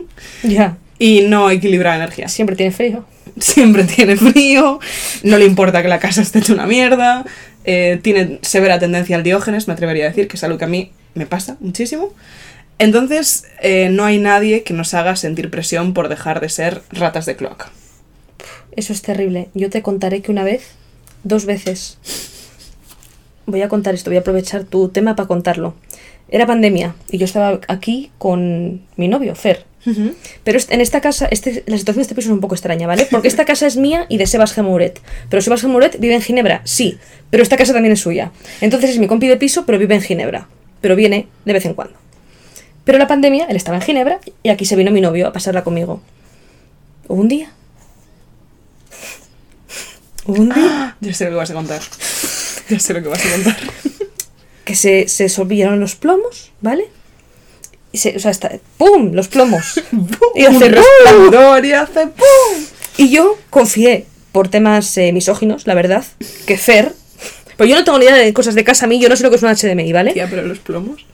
Ya. y no equilibra energía. Siempre tiene frío. Siempre tiene frío, no le importa que la casa esté hecha una mierda, eh, tiene severa tendencia al diógenes, me atrevería a decir, que es algo que a mí me pasa muchísimo. Entonces, eh, no hay nadie que nos haga sentir presión por dejar de ser ratas de cloaca. Eso es terrible. Yo te contaré que una vez, dos veces. Voy a contar esto, voy a aprovechar tu tema para contarlo. Era pandemia y yo estaba aquí con mi novio, Fer. Pero en esta casa, este, la situación de este piso es un poco extraña, ¿vale? Porque esta casa es mía y de Sebas Gemouret. Pero Sebas Gemouret vive en Ginebra, sí. Pero esta casa también es suya. Entonces es mi compi de piso, pero vive en Ginebra. Pero viene de vez en cuando. Pero la pandemia, él estaba en Ginebra y aquí se vino mi novio a pasarla conmigo. Hubo un día. Hubo un día Ya sé lo que vas a contar. Ya sé lo que vas a contar. que se, se solvieron los plomos, ¿vale? Y se, o sea, está, ¡pum! Los plomos. y, hace ¡pum! y hace ¡pum! y yo confié, por temas eh, misóginos, la verdad, que Fer. Pues yo no tengo ni idea de cosas de casa a mí, yo no sé lo que es un HDMI, ¿vale? Tía, pero los plomos.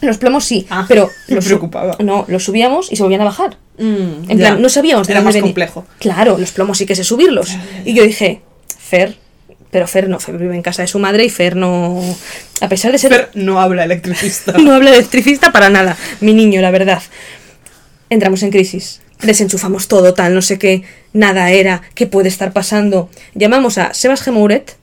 Los plomos sí, Ah, pero me los preocupaba. No, los subíamos y se volvían a bajar. Mm, En ya. plan, no sabíamos de Era más venía. complejo. Claro, los plomos sí que sé subirlos. Y yo dije, Fer, pero Fer no, Fer vive en casa de su madre y Fer no. A pesar de ser. Fer no habla electricista. No habla electricista para nada, mi niño, la verdad. Entramos en crisis. Desenchufamos todo, tal, no sé qué, nada era, qué puede estar pasando. Llamamos a Sebas Gemouret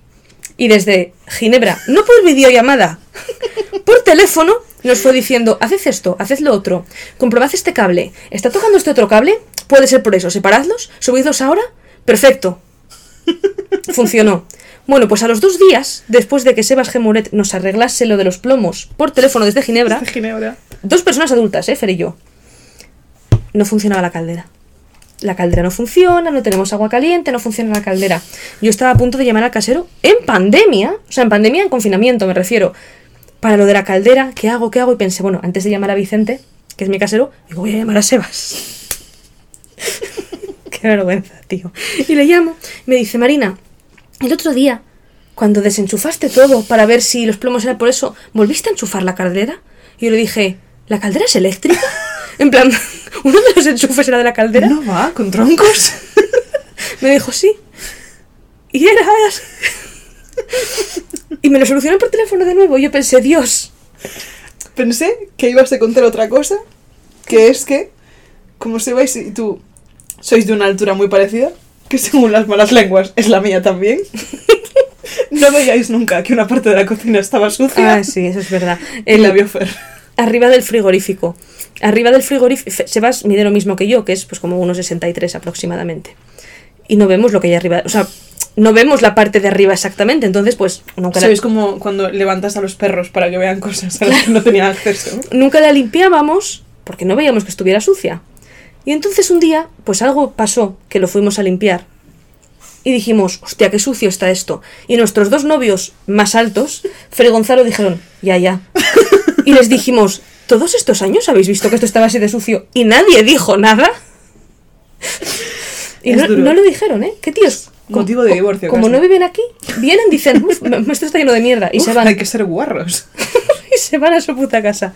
y desde Ginebra, no por videollamada, por teléfono, nos fue diciendo, haced esto, haced lo otro, comprobad este cable, está tocando este otro cable, puede ser por eso, separadlos, subidlos ahora, perfecto. Funcionó. Bueno, pues a los dos días, después de que Sebas Gemouret nos arreglase lo de los plomos por teléfono desde Ginebra, Ginebra. Dos personas adultas, ¿eh? Fer y yo. No funcionaba la caldera. la caldera no funciona, no tenemos agua caliente, no funciona la caldera. Yo estaba a punto de llamar al casero en pandemia, o sea, en pandemia, en confinamiento, me refiero, para lo de la caldera, ¿qué hago? ¿Qué hago? Y pensé, bueno, antes de llamar a Vicente, que es mi casero, digo, voy a llamar a Sebas. Qué vergüenza, tío. Y le llamo, me dice, Marina, el otro día, cuando desenchufaste todo para ver si los plomos eran por eso, ¿volviste a enchufar la caldera? Y yo le dije, ¿la caldera es eléctrica? En plan, uno de los enchufes era de la caldera. No va, con troncos. Me dijo, sí. Y era así. Y me lo solucionó por teléfono de nuevo. Y yo pensé, Dios. Pensé que ibas a contar otra cosa, que es que, como Sebas y tú sois de una altura muy parecida, que según las malas lenguas es la mía también, no veíais nunca que una parte de la cocina estaba sucia Ah, sí, eso es verdad. y la vio Fer. Arriba del frigorífico. Arriba del frigorífico. Sebas mide lo mismo que yo, que es pues como unos 63 aproximadamente. Y no vemos lo que hay arriba. O sea, no vemos la parte de arriba exactamente. Entonces, pues nunca la, ¿Sabéis como cuando levantas a los perros para que vean cosas a las que no tenían acceso? nunca la limpiábamos porque no veíamos que estuviera sucia. Y entonces un día, pues algo pasó que lo fuimos a limpiar. Y dijimos, hostia, qué sucio está esto. Y nuestros dos novios más altos, y Gonzalo, dijeron, ya, ya. Y les dijimos, ¿todos estos años habéis visto que esto estaba así de sucio? Y nadie dijo nada. Y no, lo dijeron, ¿eh? ¿Qué tíos? Motivo de divorcio, Como casi. no viven aquí, vienen, dicen, "Uf, me- esto está lleno de mierda. Y se van. Hay que ser guarros. y se van a su puta casa.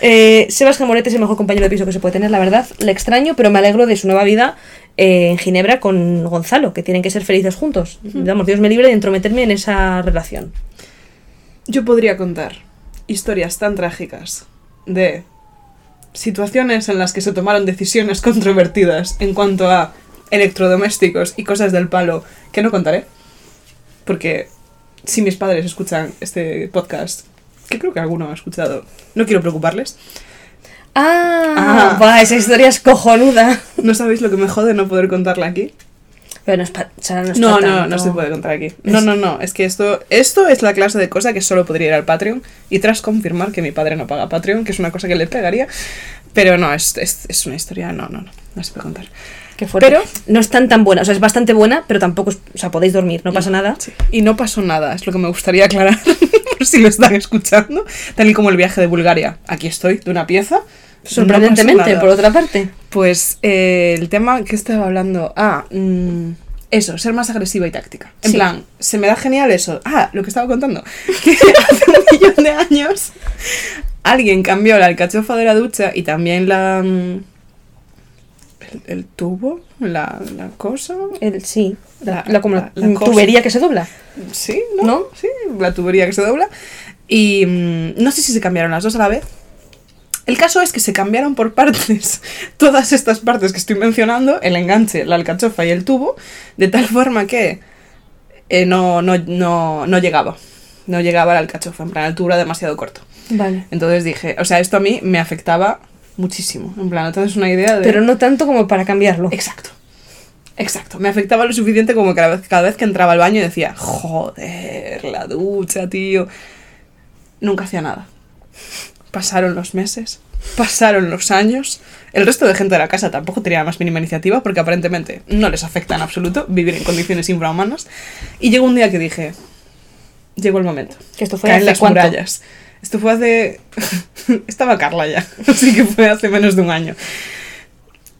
Eh, Sebas Jamorete es el mejor compañero de piso que se puede tener, la verdad. Le extraño, pero me alegro de su nueva vida eh, en Ginebra con Gonzalo, que tienen que ser felices juntos. Vamos, Dios me libre de entrometerme en esa relación. Yo podría contar historias tan trágicas de situaciones en las que se tomaron decisiones controvertidas en cuanto a electrodomésticos y cosas del palo que no contaré. Porque si mis padres escuchan este podcast, que creo que alguno ha escuchado, no quiero preocuparles. Ah, Ah. esa historia es cojonuda. No sabéis lo que me jode no poder contarla aquí. Pero no es pa- o sea, no, es No, no, tanto. no se puede contar aquí. No, no, no. Es que esto, esto es la clase de cosa que solo podría ir al Patreon. Y tras confirmar que mi padre no paga Patreon, que es una cosa que le pegaría. Pero no, es, es, es una historia. No, no, no. No se puede contar. Qué fuerte. Pero- no es tan tan buena, o sea, es bastante buena, pero tampoco es, o sea, podéis dormir, no pasa nada. Sí. Y no pasó nada, es lo que me gustaría aclarar. por si lo están escuchando. Tal y como el viaje de Bulgaria. Aquí estoy, de una pieza. Sorprendentemente, No por otra parte. Pues eh, el tema que estaba hablando. Ah, mm, eso, ser más agresiva y táctica. En Sí. plan, se me da genial eso. Ah, lo que estaba contando. Que hace un millón de años alguien cambió la alcachofa de la ducha y también la. mm, El, tubo, la, la cosa. El, sí, la, La- como tubería que se dobla. Sí, ¿no? ¿No? Sí, la tubería que se dobla. Y mm, no sé si se cambiaron las dos a la vez. El caso es que se cambiaron por partes todas estas partes que estoy mencionando, el enganche, la alcachofa y el tubo, de tal forma que eh, no, no, no, no llegaba. No llegaba la alcachofa, en plan, el tubo era demasiado corto. Vale. Entonces dije, o sea, esto a mí me afectaba muchísimo. En plan, entonces una idea de... Pero no tanto como para cambiarlo. Exacto. Exacto. Me afectaba lo suficiente como que cada vez, cada vez que entraba al baño decía, joder, la ducha, tío. Nunca hacía nada. Pasaron los meses, pasaron los años. El resto de gente de la casa tampoco tenía la más mínima iniciativa porque aparentemente no les afecta en absoluto vivir en condiciones infrahumanas. Y llegó un día que dije, llegó el momento. Que esto fue Caen hace las cuánto. murallas. Esto fue hace... Estaba Carla ya, así que fue hace menos de un año.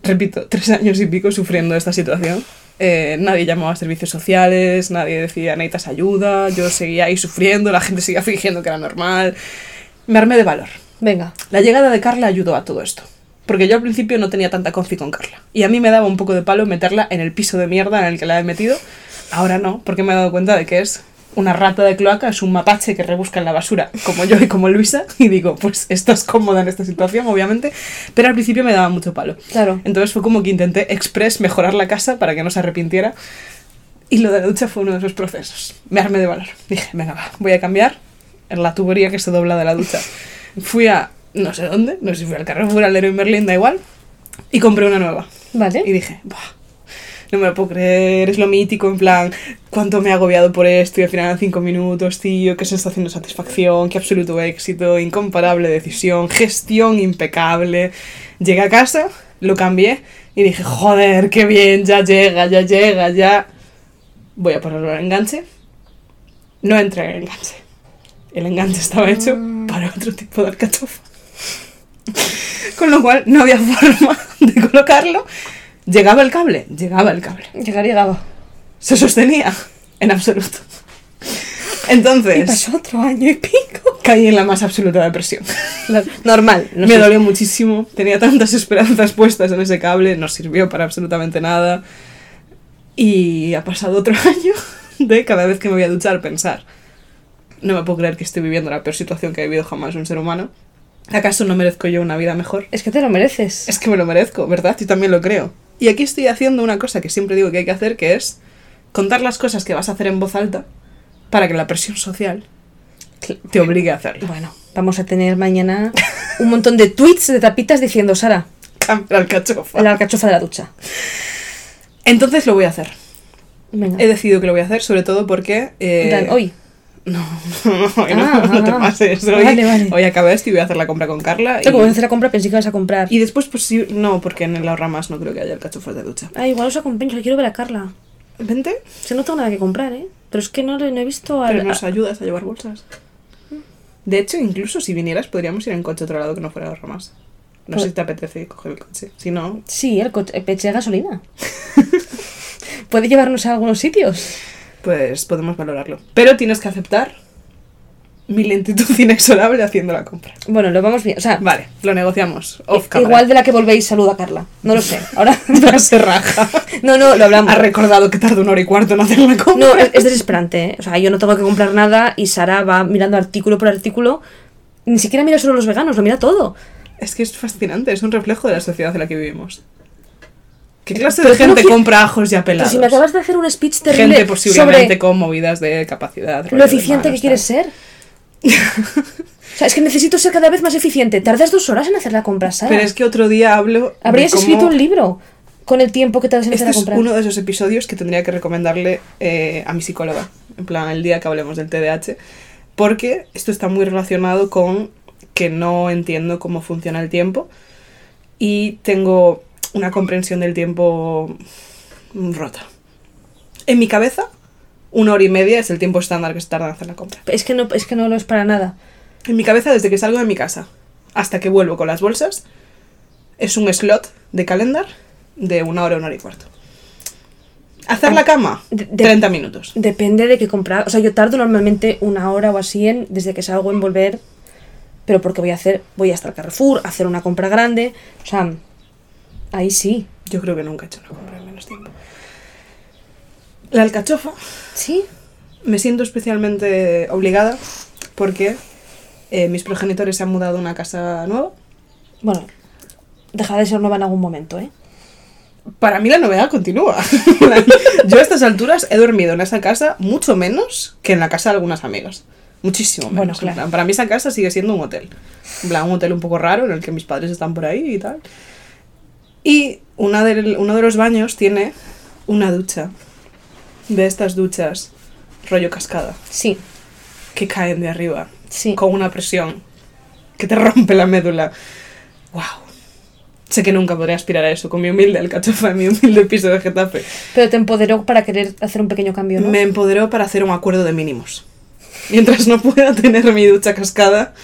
Repito, tres años y pico sufriendo esta situación. Eh, nadie llamaba a servicios sociales, nadie decía necesitas ayuda, yo seguía ahí sufriendo, la gente seguía fingiendo que era normal. Me armé de valor. Venga. La llegada de Carla ayudó a todo esto. Porque yo al principio no tenía tanta confi con Carla. Y a mí me daba un poco de palo meterla en el piso de mierda en el que la he metido. Ahora no, porque me he dado cuenta de que es una rata de cloaca, es un mapache que rebusca en la basura, como yo y como Luisa. Y digo, pues estás cómoda en esta situación, obviamente. Pero al principio me daba mucho palo. Claro. Entonces fue como que intenté express mejorar la casa para que no se arrepintiera. Y lo de la ducha fue uno de esos procesos. Me armé de valor. Dije, venga, va, voy a cambiar en la tubería que se dobla de la ducha. Fui a no sé dónde, no sé si fui al Carrefour, al Leroy Merlin, da igual. Y compré una nueva. Vale. Y dije, Buah, no me lo puedo creer, es lo mítico, en plan, cuánto me he agobiado por esto y al final cinco minutos, tío, qué sensación de satisfacción, qué absoluto éxito, incomparable decisión, gestión impecable. Llegué a casa, lo cambié y dije, joder, qué bien, ya llega, ya llega, ya. Voy a ponerlo en enganche. No entré en el enganche. El enganche estaba hecho para otro tipo de alcachofa. Con lo cual no había forma de colocarlo. Llegaba el cable, llegaba el cable. Llegar llegaba. Se sostenía en absoluto. Y Entonces, pasó otro año y pico. caí en la más absoluta depresión. Normal. No Me sé. dolió muchísimo. Tenía tantas esperanzas puestas en ese cable, no sirvió para absolutamente nada. Y ha pasado otro año de cada vez que me voy a duchar pensar. No me puedo creer que estoy viviendo la peor situación que ha vivido jamás un ser humano. ¿Acaso no merezco yo una vida mejor? Es que te lo mereces. Es que me lo merezco, ¿verdad? Yo también lo creo. Y aquí estoy haciendo una cosa que siempre digo que hay que hacer, que es contar las cosas que vas a hacer en voz alta para que la presión social te obligue a hacerlo. Bueno, vamos a tener mañana un montón de tweets de tapitas diciendo, Sara, Cambia el cachofa. la alcachofa de la ducha. Entonces lo voy a hacer. Venga. He decidido que lo voy a hacer, sobre todo porque... eh, hoy. No, no, hoy no, Ah, no te ah. pases. Hoy, Vale, vale. hoy acabé esto y voy a hacer la compra con Carla. Yo, como voy a Y, hacer la compra, pensé que ibas a comprar. y después, pues sí, no, porque en el ahorra más no creo que haya alcachofas de ducha. Ah, igual os acompaño, quiero ver a Carla. Vente, Se no tengo nada que comprar, ¿eh? Pero es que no, he visto al... pero nos ayudas a llevar bolsas. De hecho, incluso si vinieras, podríamos ir en coche a otro lado que no fuera ahorra más. No Pues- sé si te apetece coger el coche. Si no, Sí, el coche, el peche de gasolina. Puede llevarnos a algunos sitios. Pues podemos valorarlo. Pero tienes que aceptar mi lentitud inexorable haciendo la compra. Bueno, lo vamos bien. O sea, Vale, lo negociamos. Off i- camera. igual de la que volvéis, saluda a Carla. No lo sé. Ahora. Ya se raja. no, no, lo hablamos. Ha recordado que tarda una hora y cuarto en hacer la compra. No, es, es desesperante, ¿eh? O sea, yo no tengo que comprar nada y Sara va mirando artículo por artículo. Ni siquiera mira solo los veganos, lo mira todo. Es que es fascinante, es un reflejo de la sociedad en la que vivimos. ¿Qué clase de no gente compra ajos ya Pero pelados? si me acabas de hacer un speech terrible Gente posiblemente sobre con movidas de capacidad. lo eficiente que quieres tal. ser. o sea, es que necesito ser cada vez más eficiente. Tardas dos horas en hacer la compra, Sara. Pero es que otro día hablo. de Habrías cómo- escrito un libro con el tiempo que tardas en hacer Este la es compra. uno de esos episodios que tendría que recomendarle eh, a mi psicóloga. En plan, el día que hablemos del TDAH. Porque esto está muy relacionado con que no entiendo cómo funciona el tiempo. Y tengo una comprensión del tiempo rota. En mi cabeza, una hora y media es el tiempo estándar que se tarda en hacer la compra. Es que no, es que no lo es para nada. En mi cabeza, desde que salgo de mi casa hasta que vuelvo con las bolsas, es un slot de calendar de una hora, una hora y cuarto. Hacer la cama, Ah, De- de- 30 minutos. Depende de qué comprar. O sea, yo tardo normalmente una hora o así en, desde que salgo en volver. Pero porque voy a hacer, voy hasta el Carrefour, hacer una compra grande. O sea, ahí sí. Yo creo que nunca he hecho una compra en menos tiempo. La alcachofa, Sí. me siento especialmente obligada porque eh, mis progenitores se han mudado a una casa nueva. Bueno, deja de ser nueva en algún momento, ¿eh? Para mí la novedad continúa. Yo a estas alturas he dormido en esa casa mucho menos que en la casa de algunas amigas. Muchísimo menos. Bueno, En claro. Para mí esa casa sigue siendo un hotel. En plan, un hotel un poco raro en el que mis padres están por ahí y tal. Y una del- uno de los baños tiene una ducha. De estas duchas rollo cascada. Sí, Que caen de arriba. sí. Con una presión que te rompe la médula. ¡Wow! Sé que nunca podré aspirar a eso con mi humilde alcachofa en mi humilde piso de Getafe. Pero te empoderó para querer hacer un pequeño cambio, ¿no? Me empoderó para hacer un acuerdo de mínimos. Mientras no pueda tener mi ducha cascada,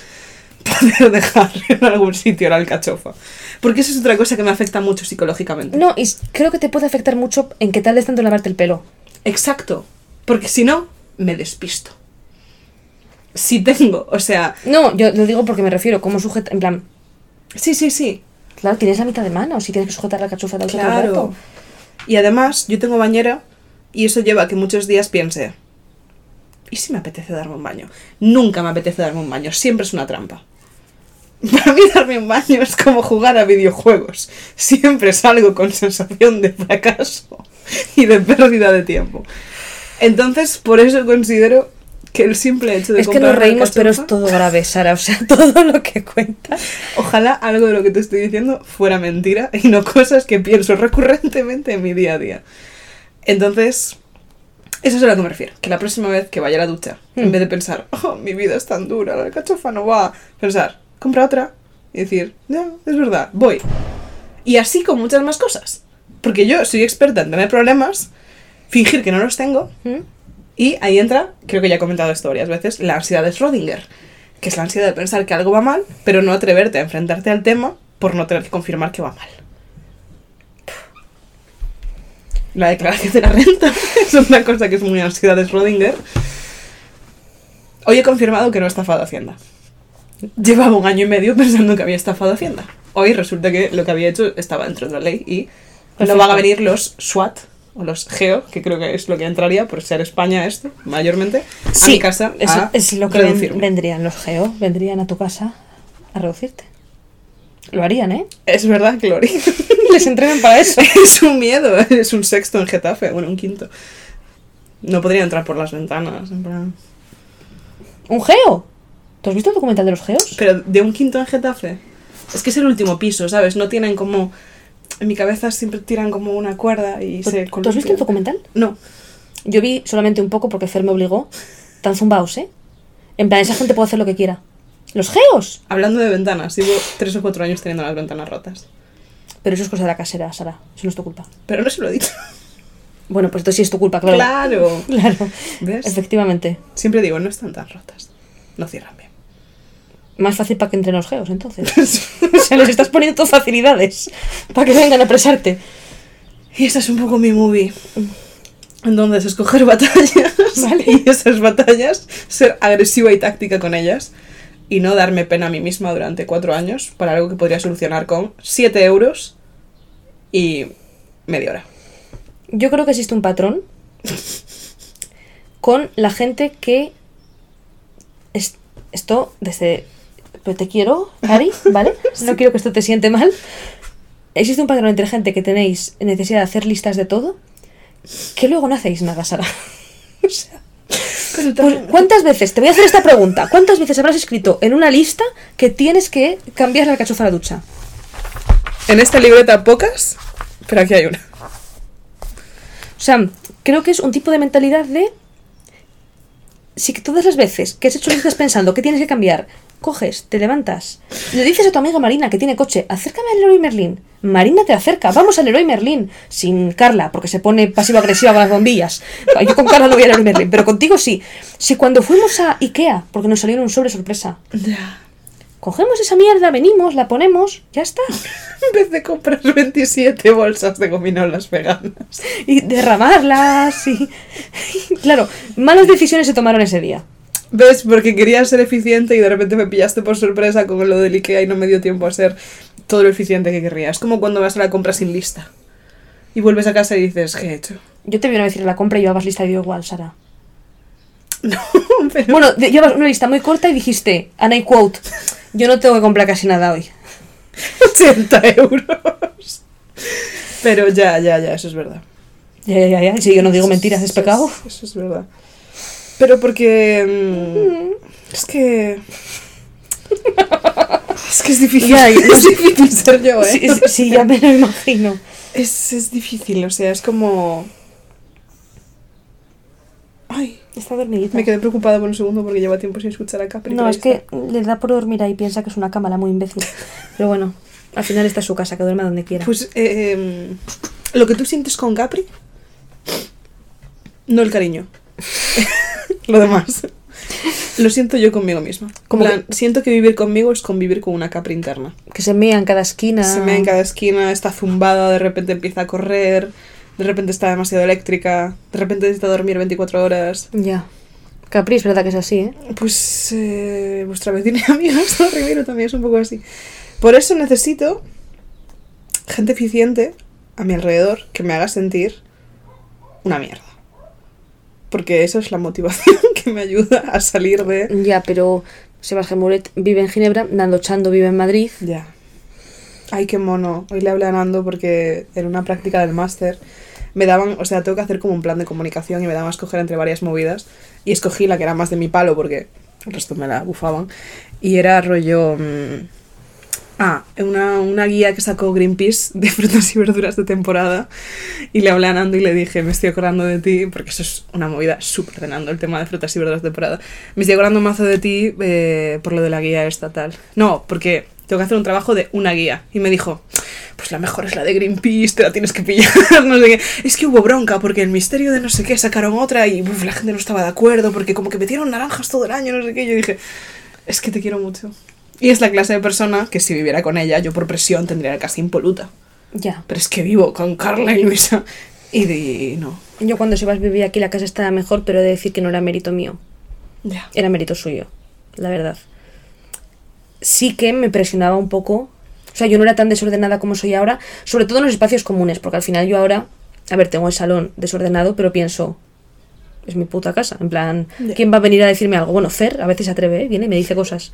poder dejar en algún sitio la alcachofa. Porque eso es otra cosa que me afecta mucho psicológicamente. No, y creo que te puede afectar mucho en que tardes tanto en lavarte el pelo. Exacto. Porque si no, me despisto. Si tengo, o sea, No, yo lo digo porque me refiero, como sujeta, en plan, sí, sí, sí. claro, tienes la mitad de mano, si tienes que sujetar la cachufa de todo el Claro. rato. Y además, yo tengo bañera y eso lleva a que muchos días piense, ¿y si me apetece darme un baño? Nunca me apetece darme un baño, siempre es una trampa. Para mí darme un baño es como jugar a videojuegos. Siempre salgo con sensación de fracaso y de pérdida de tiempo. Entonces, por eso considero que el simple hecho de Es que nos reímos, pero es todo grave, Sara. O sea, todo lo que cuentas. Ojalá algo de lo que te estoy diciendo fuera mentira y no cosas que pienso recurrentemente en mi día a día. Entonces, eso es a lo que me refiero. Que la próxima vez que vaya a la ducha, en Hmm. vez de pensar, oh, mi vida es tan dura, la alcachofa no va, pensar, compra otra y decir, ya, es verdad, voy. Y así con muchas más cosas. Porque yo soy experta en tener problemas, fingir que no los tengo, ¿Mm? y ahí entra, creo que ya he comentado esto varias veces, la ansiedad de Schrödinger, que es la ansiedad de pensar que algo va mal, pero no atreverte a enfrentarte al tema por no tener que confirmar que va mal. La declaración de la renta es una cosa que es muy ansiedad de Schrödinger. Hoy he confirmado que no he estafado Hacienda. Llevaba un año y medio pensando que había estafado Hacienda. Hoy resulta que lo que había hecho estaba dentro de la ley y no van a venir los SWAT o los GEO, que creo que es lo que entraría por ser España esto, mayormente, a mi casa eso a es lo que ven- vendrían los geo, vendrían a tu casa a reducirte. Lo harían, ¿eh? Es verdad, Glory. Les entrenan para eso. es un miedo, es un sexto en Getafe, bueno, un quinto. No podría entrar por las ventanas, en plan... ¿Un geo? ¿Tú has visto el documental de los geos? Pero de un quinto en Getafe. Es que es el último piso, ¿sabes? No tienen como... En mi cabeza siempre tiran como una cuerda y se... ¿Tú has visto el documental? No. Yo vi solamente un poco porque Fer me obligó. Tan zumbaos, ¿eh? En plan, esa gente puede hacer lo que quiera. ¡Los geos! Hablando de ventanas, llevo tres o cuatro años teniendo las ventanas rotas. Pero eso es cosa de la casera, Sara. Eso no es tu culpa. Pero no se lo he dicho. Bueno, pues esto sí es tu culpa, claro. Claro. Claro. ¿Ves? Efectivamente. Siempre digo, no están tan rotas. No cierran bien. Más fácil para que entren los geos, entonces. o sea, les estás poniendo todas facilidades para que vengan a presarte. Y esta es un poco mi movie. Entonces, escoger batallas. Vale. Y esas batallas, ser agresiva y táctica con ellas. Y no darme pena a mí misma durante cuatro años para algo que podría solucionar con 7 euros y media hora. Yo creo que existe un patrón con la gente que. es- esto desde. Pero te quiero, Cari, ¿vale? No quiero que esto te siente mal. Existe un patrón entre gente que tenéis necesidad de hacer listas de todo, que luego no hacéis nada, Sara. O sea, pues, ¿Cuántas veces, te voy a hacer esta pregunta, cuántas veces habrás escrito en una lista que tienes que cambiar la alcachofa a la ducha? En esta libreta pocas, pero aquí hay una. O sea, creo que es un tipo de mentalidad de. Si que todas las veces que has hecho listas pensando que tienes que cambiar, coges, te levantas, le dices a tu amiga Marina que tiene coche, acércame al Leroy Merlin. Marina te acerca, vamos al Leroy Merlin. Sin Carla, porque se pone pasivo-agresiva con las bombillas. Yo con Carla no voy al Leroy Merlin, pero contigo sí. Si cuando fuimos a Ikea, porque nos salieron un sobre sorpresa, Ya. cogemos esa mierda, venimos, la ponemos, ya está. En vez de comprar 27 bolsas de gominolas veganas. Y derramarlas y... Claro, malas decisiones se tomaron ese día. ¿Ves? Porque quería ser eficiente y de repente me pillaste por sorpresa con lo del Ikea y no me dio tiempo a ser todo lo eficiente que querría. Es como cuando vas a la compra sin lista. Y vuelves a casa y dices, ¿qué he hecho? Yo te vi una vez ir a la compra y llevabas lista y yo igual, Sara. No, pero... Bueno, llevas una lista muy corta y dijiste, and I quote, yo no tengo que comprar casi nada hoy. 80 euros. Pero ya, ya, ya, eso es verdad. Ya, ya, ya, ya. Si yo no digo mentiras, es Eso pecado. Eso es verdad. Pero porque... mm, es que... Es que es difícil. Ya, ya. es difícil ser yo, ¿eh? Sí, sí, sí, ya me lo imagino. Es, es difícil, o sea, es como... Ay, Está dormidita. me quedé preocupada por un segundo porque lleva tiempo sin escuchar a Capri. No, es que está. le da por dormir ahí y piensa que es una cámara muy imbécil. Pero bueno, al final esta es su casa, que duerma donde quiera. Pues eh, em, lo que tú sientes con Capri, no el cariño. lo demás. Lo siento yo conmigo misma. Como siento que vivir conmigo es convivir con una Capri interna. que se mea en cada esquina. Se me en cada esquina, está zumbada, de repente empieza a correr, de repente está demasiado eléctrica, de repente necesita dormir 24 horas. Ya. Capri, es verdad que es así, ¿eh? Pues eh, vuestra vecina amiga Rivero también es un poco así. Por eso necesito gente eficiente a mi alrededor que me haga sentir una mierda. Porque eso es la motivación que me ayuda a salir de... Ya, pero Sebastián Muret vive en Ginebra, Nando Chando vive en Madrid. Ya. Ay, qué mono. Hoy le hablé a Nando porque en una práctica del máster me daban, o sea, tengo que hacer como un plan de comunicación y me daban a escoger entre varias movidas. Y escogí la que era más de mi palo porque el resto me la bufaban. Y era rollo... mm, ah, una, una guía que sacó Greenpeace de frutas y verduras de temporada. Y le hablé a Nando y le dije, me estoy acordando de ti, porque eso es una movida súper de Nando, el tema de frutas y verduras de temporada. Me estoy acordando mazo de ti eh, por lo de la guía estatal. No, porque tengo que hacer un trabajo de una guía. Y me dijo, pues la mejor es la de Greenpeace, te la tienes que pillar, no sé qué. Es que hubo bronca porque el misterio de no sé qué sacaron otra y uf, la gente no estaba de acuerdo porque como que metieron naranjas todo el año, no sé qué. Yo dije, es que te quiero mucho. Y es la clase de persona que si viviera con ella, yo por presión tendría la casa impoluta. Ya. Pero es que vivo con Carla y Luisa. Y, no. Yo cuando se vas a vivir aquí la casa estaba mejor, pero he de decir que no era mérito mío. Ya. Era mérito suyo, la verdad. Sí que me presionaba un poco. O sea, yo no era tan desordenada como soy ahora, sobre todo en los espacios comunes, porque al final yo ahora, a ver, tengo el salón desordenado, pero pienso, es mi puta casa. En plan. ¿quién va a venir a decirme algo? Bueno, Fer a veces se atreve, ¿eh? viene y me dice cosas.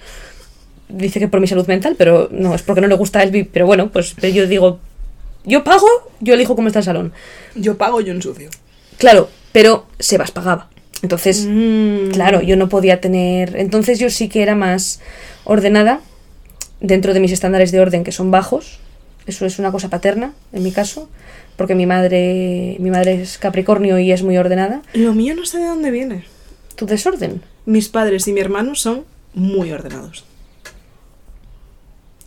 Dice que por mi salud mental, pero no, es porque no le gusta el VIP. Pero bueno, pues yo digo, yo pago, yo elijo cómo está el salón. Yo pago, yo ensucio. Claro, pero Sebas pagaba. Entonces, Mm. claro, yo no podía tener. Entonces, yo sí que era más ordenada dentro de mis estándares de orden que son bajos. Eso es una cosa paterna, en mi caso, porque mi madre, mi madre es Capricornio y es muy ordenada. Lo mío no sé de dónde viene. Tu desorden. Mis padres y mi hermano son muy ordenados.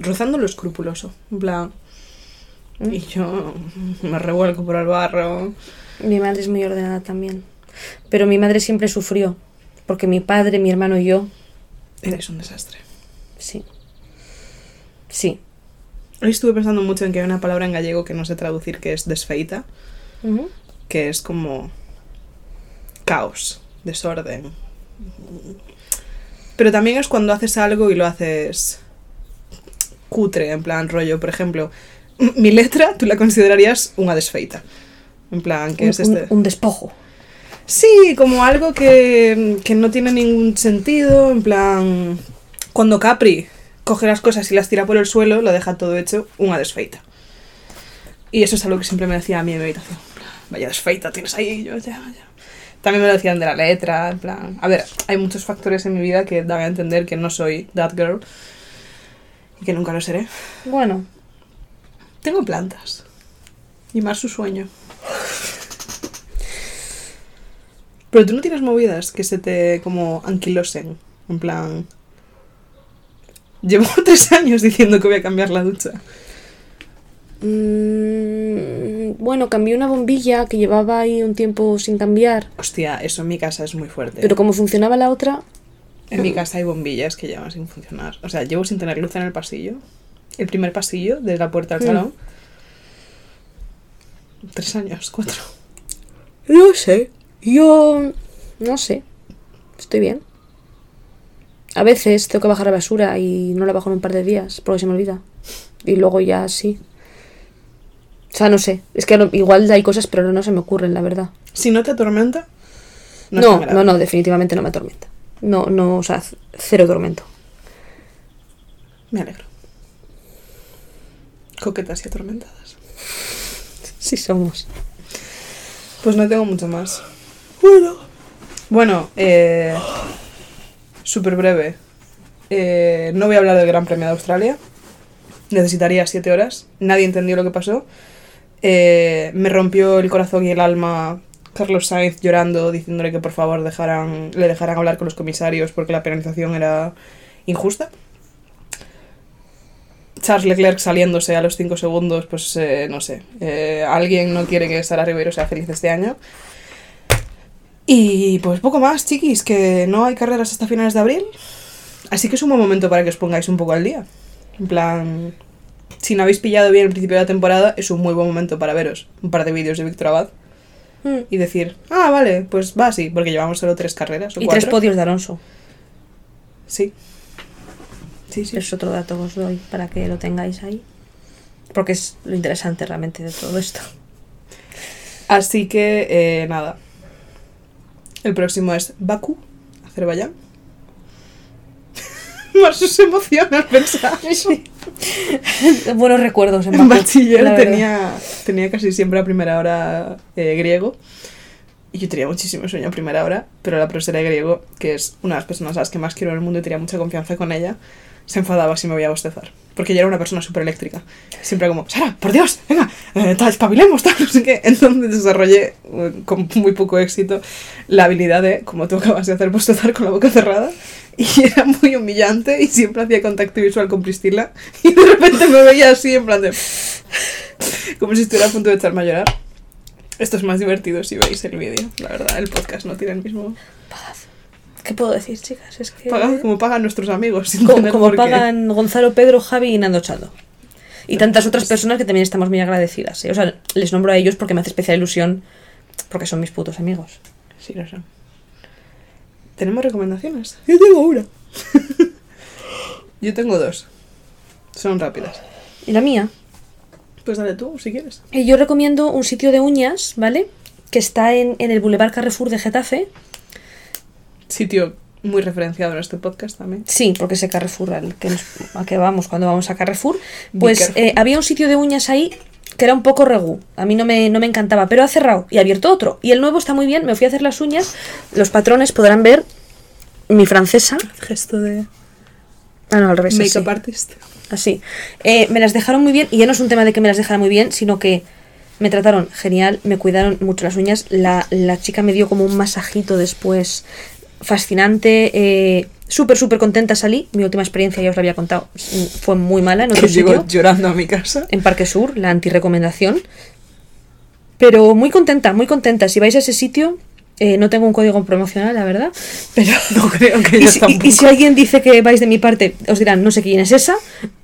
Rozando lo escrupuloso. En plan. Y yo me revuelco por el barro. Mi madre es muy ordenada también. Pero mi madre siempre sufrió, porque mi padre, mi hermano y yo, Eres un desastre. sí. Sí. Hoy estuve pensando mucho en que hay una palabra en gallego que no sé traducir, que es desfeita, Ujú. que es como caos, desorden. Pero también es cuando haces algo y lo haces cutre, en plan rollo, por ejemplo, mi letra tú la considerarías una desfeita. En plan, que Un- es este... un- un despojo. Sí, como algo que, que no tiene ningún sentido, en plan, cuando Capri coge las cosas y las tira por el suelo, lo deja todo hecho una desfeita. Y eso es algo que siempre me decía a mí en mi habitación. Vaya desfeita tienes ahí, yo ya, ya. También me lo decían de la letra, en plan... A ver, hay muchos factores en mi vida que dan a entender que no soy that girl que nunca lo seré. Bueno, Tengo plantas. Y más su sueño. Pero tú no tienes movidas que se te como anquilosen. En plan. Llevo tres años diciendo que voy a cambiar la ducha. Mm, bueno, cambié una bombilla que llevaba ahí un tiempo sin cambiar. Hostia, eso en mi casa es muy fuerte. Pero como funcionaba la otra, En mi casa hay bombillas que llevan sin funcionar. O sea, llevo sin tener luz en el pasillo. El primer pasillo, desde la puerta al salón. Tres años, cuatro. no sé. Yo no sé. Estoy bien. A veces tengo que bajar la basura y no la bajo en un par de días porque se me olvida. Y luego ya sí. O sea, no sé. Es que igual hay cosas, pero no se me ocurren, la verdad. Si no te atormenta. No, grave. no, no, definitivamente no me atormenta. No, no, o sea, cero tormento. Me alegro. Coquetas y atormentadas. Sí somos. Pues no tengo mucho más. Bueno. Bueno, eh, súper breve. Eh, no voy a hablar del Gran Premio de Australia. Necesitaría siete horas. Nadie entendió lo que pasó. Eh, me rompió el corazón y el alma Carlos Sainz llorando, diciéndole que por favor dejaran, le dejaran hablar con los comisarios porque la penalización era injusta. Charles Leclerc saliéndose a los 5 segundos, pues eh, no sé. Eh, alguien no quiere que Sara Ribeiro sea feliz este año. Y pues poco más, chiquis, que no hay carreras hasta finales de abril. Así que es un buen momento para que os pongáis un poco al día. En plan, si no habéis pillado bien el principio de la temporada, es un muy buen momento para veros un par de vídeos de Víctor Abad. Y decir, ah, vale, pues va así, porque llevamos solo tres carreras. O Y cuatro. tres podios de Alonso. Sí. Sí, sí. Es otro dato que os doy para que lo tengáis ahí. Porque es lo interesante realmente de todo esto. Así que, eh, nada. El próximo es Bakú, Azerbaiyán. Marsu se emociona al pensar. Buenos recuerdos en En bachiller tenía, tenía casi siempre a primera hora eh, griego. Y yo tenía muchísimo sueño a primera hora, pero la profesora de griego, que es una de las personas a las que más quiero en el mundo y tenía mucha confianza con ella, se enfadaba si me voy a bostezar. Porque ella era una persona súper eléctrica. Siempre como, Sara, por Dios, venga, eh, tal, espabilemos, tal, no sé qué. Entonces desarrollé eh, con muy poco éxito la habilidad de, como tú acabas de hacer, bostezar con la boca cerrada. y era muy humillante y siempre hacía contacto visual con Priscila y de repente me veía así en plan de... como si estuviera a punto de echarme a llorar. Esto es más divertido si veis el vídeo, la verdad, el podcast no tiene el mismo... ¿Qué puedo decir, chicas? Es que... Pagan como pagan nuestros amigos. sin como, tener como por qué. pagan Gonzalo, Pedro, Javi y Nando Chado. Y tantas otras personas que también estamos muy agradecidas. ¿eh? O sea, les nombro a ellos porque me hace especial ilusión, porque son mis putos amigos. Sí, lo son. ¿Tenemos recomendaciones? Yo tengo una. Yo tengo dos. Son rápidas. Y la mía, Pues dale tú, si quieres. eh, yo recomiendo un sitio de uñas, ¿vale? Que está en, en el Boulevard Carrefour de Getafe. Sitio muy referenciado en este podcast también. Sí, porque ese Carrefour al que, nos- a que vamos cuando vamos a Carrefour. Pues Carrefour. eh, había un sitio de uñas ahí que era un poco regú. A mí no me, no me encantaba, pero ha cerrado y ha abierto otro. Y el nuevo está muy bien, me fui a hacer las uñas. Los patrones podrán ver mi francesa. Gesto de Ah, no, al revés. makeup artist. Así. Eh, me las dejaron muy bien, y ya no es un tema de que me las dejaran muy bien, sino que me trataron genial, me cuidaron mucho las uñas. La, la chica me dio como un masajito después fascinante. Eh, súper, súper contenta salí. Mi última experiencia, ya os la había contado, fue muy mala en otro Que llegó sitio. llorando a mi casa. En Parque Sur, la antirecomendación. Pero muy contenta, muy contenta. Si vais a ese sitio, eh, no tengo un código promocional, la verdad. Pero No creo que y ellos si, y- tampoco. y si alguien dice que vais de mi parte, os dirán, no sé quién es esa,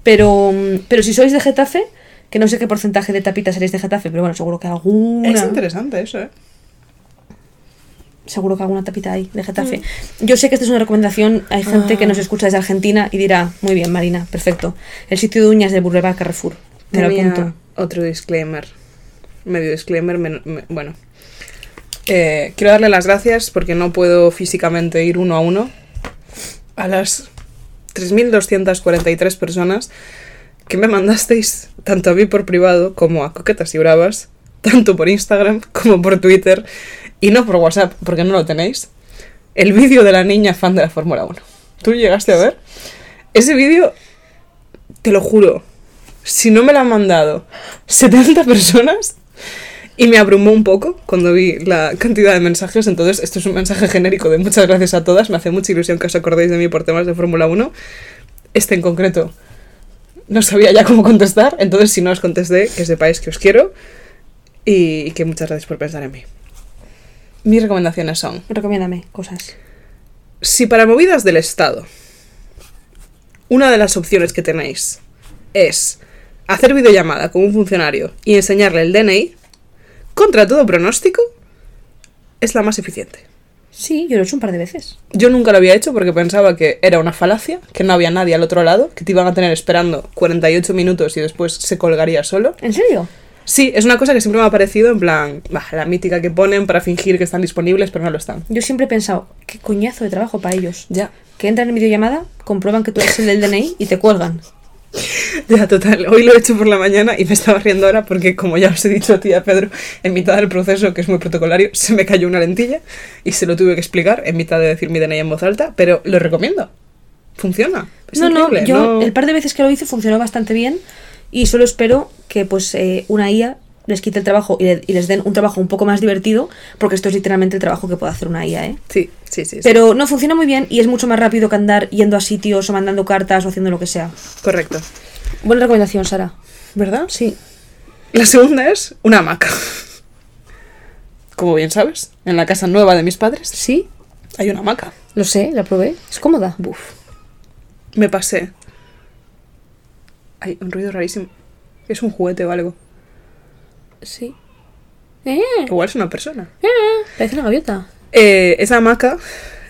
pero, pero si sois de Getafe, que no sé qué porcentaje de tapitas seréis de Getafe, pero bueno, seguro que alguna, Es interesante eso, ¿eh? Seguro que alguna tapita hay de Getafe. Yo sé que esta es una recomendación, hay gente que nos escucha desde Argentina y dirá, muy bien, Marina, perfecto. El sitio de uñas de Boulevard Carrefour. Me lo apunto. otro disclaimer. Medio disclaimer, men- me- bueno. Eh, quiero darle las gracias porque no puedo físicamente ir uno a uno a las 3.243 personas que me mandasteis, tanto a mí por privado como a Coquetas y Bravas, tanto por Instagram como por Twitter, y no por WhatsApp, porque no lo tenéis, el vídeo de la niña fan de la Fórmula 1. ¿Tú llegaste a ver? Ese vídeo, te lo juro, si no me lo han mandado 70 personas y me abrumó un poco cuando vi la cantidad de mensajes, entonces esto es un mensaje genérico de muchas gracias a todas, me hace mucha ilusión que os acordéis de mí por temas de Fórmula 1. Este en concreto no sabía ya cómo contestar, entonces si no os contesté, que sepáis que os quiero y que muchas gracias por pensar en mí. Mis recomendaciones son, Recomiéndame cosas. si para movidas del Estado, una de las opciones que tenéis es hacer videollamada con un funcionario y enseñarle el DNI, contra todo pronóstico, es la más eficiente. Sí, yo lo he hecho un par de veces. Yo nunca lo había hecho porque pensaba que era una falacia, que no había nadie al otro lado, que te iban a tener esperando 48 minutos y después se colgaría solo. ¿En serio? Sí, es una cosa que siempre me ha parecido en plan, bah, la mítica que ponen para fingir que están disponibles, pero no lo están. Yo siempre he pensado, qué coñazo de trabajo para ellos. Ya. Que entran en videollamada, comprueban que tú eres el del DNI y te cuelgan. Ya, total. Hoy lo he hecho por la mañana y me estaba riendo ahora porque, como ya os he dicho a ti a Pedro, en mitad del proceso, que es muy protocolario, se me cayó una lentilla y se lo tuve que explicar en mitad de decir mi DNI en voz alta, pero lo recomiendo. Funciona. Es no, no, yo no- el par de veces que lo hice funcionó bastante bien y solo espero que pues eh, una IA les quite el trabajo y, le- y les den un trabajo un poco más divertido, porque esto es literalmente el trabajo que puede hacer una IA, ¿eh? Sí, sí, sí. sí. Pero no funciona muy bien y es mucho más rápido que andar yendo a sitios o mandando cartas o haciendo lo que sea. Correcto. Buena recomendación, Sara. ¿Verdad? Sí. La segunda es una hamaca. Como bien sabes, en la casa nueva de mis padres ¿Sí? hay una hamaca. Lo sé, la probé. Es cómoda. Buf. Me pasé. Hay un ruido rarísimo. Es un juguete o algo. Sí. Eh, Igual es una persona. eh, parece una gaviota. Eh, esa hamaca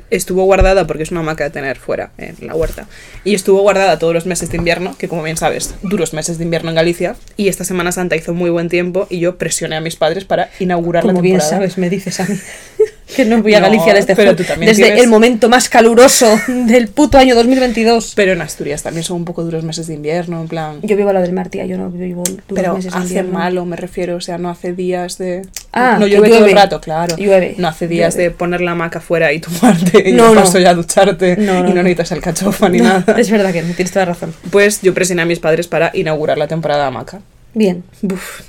estuvo guardada porque es una hamaca de tener fuera en la huerta. Y estuvo guardada todos los meses de invierno, que como bien sabes, duros meses de invierno en Galicia. Y esta Semana Santa hizo muy buen tiempo y yo presioné a mis padres para inaugurar la Como bien temporada. sabes, me dices a mí. que no voy a No, Galicia desde, pero ju- tú también desde tienes- el momento más caluroso del puto año 2022. Pero en Asturias también son un poco duros meses de invierno, en plan... Yo vivo a la del mar, tía, yo no vivo duros Pero meses de hace malo, me refiero, o sea, no hace días de... Ah, no llueve, todo el rato, claro. Llueve, No hace días llueve. de poner la hamaca fuera y tomarte y No, no, no. paso ya a ducharte No, no, y no necesitas el cachofa ni nada. Es verdad que no, tienes toda la razón. Pues yo presioné a mis padres para inaugurar la temporada de hamaca. Bien. Buf,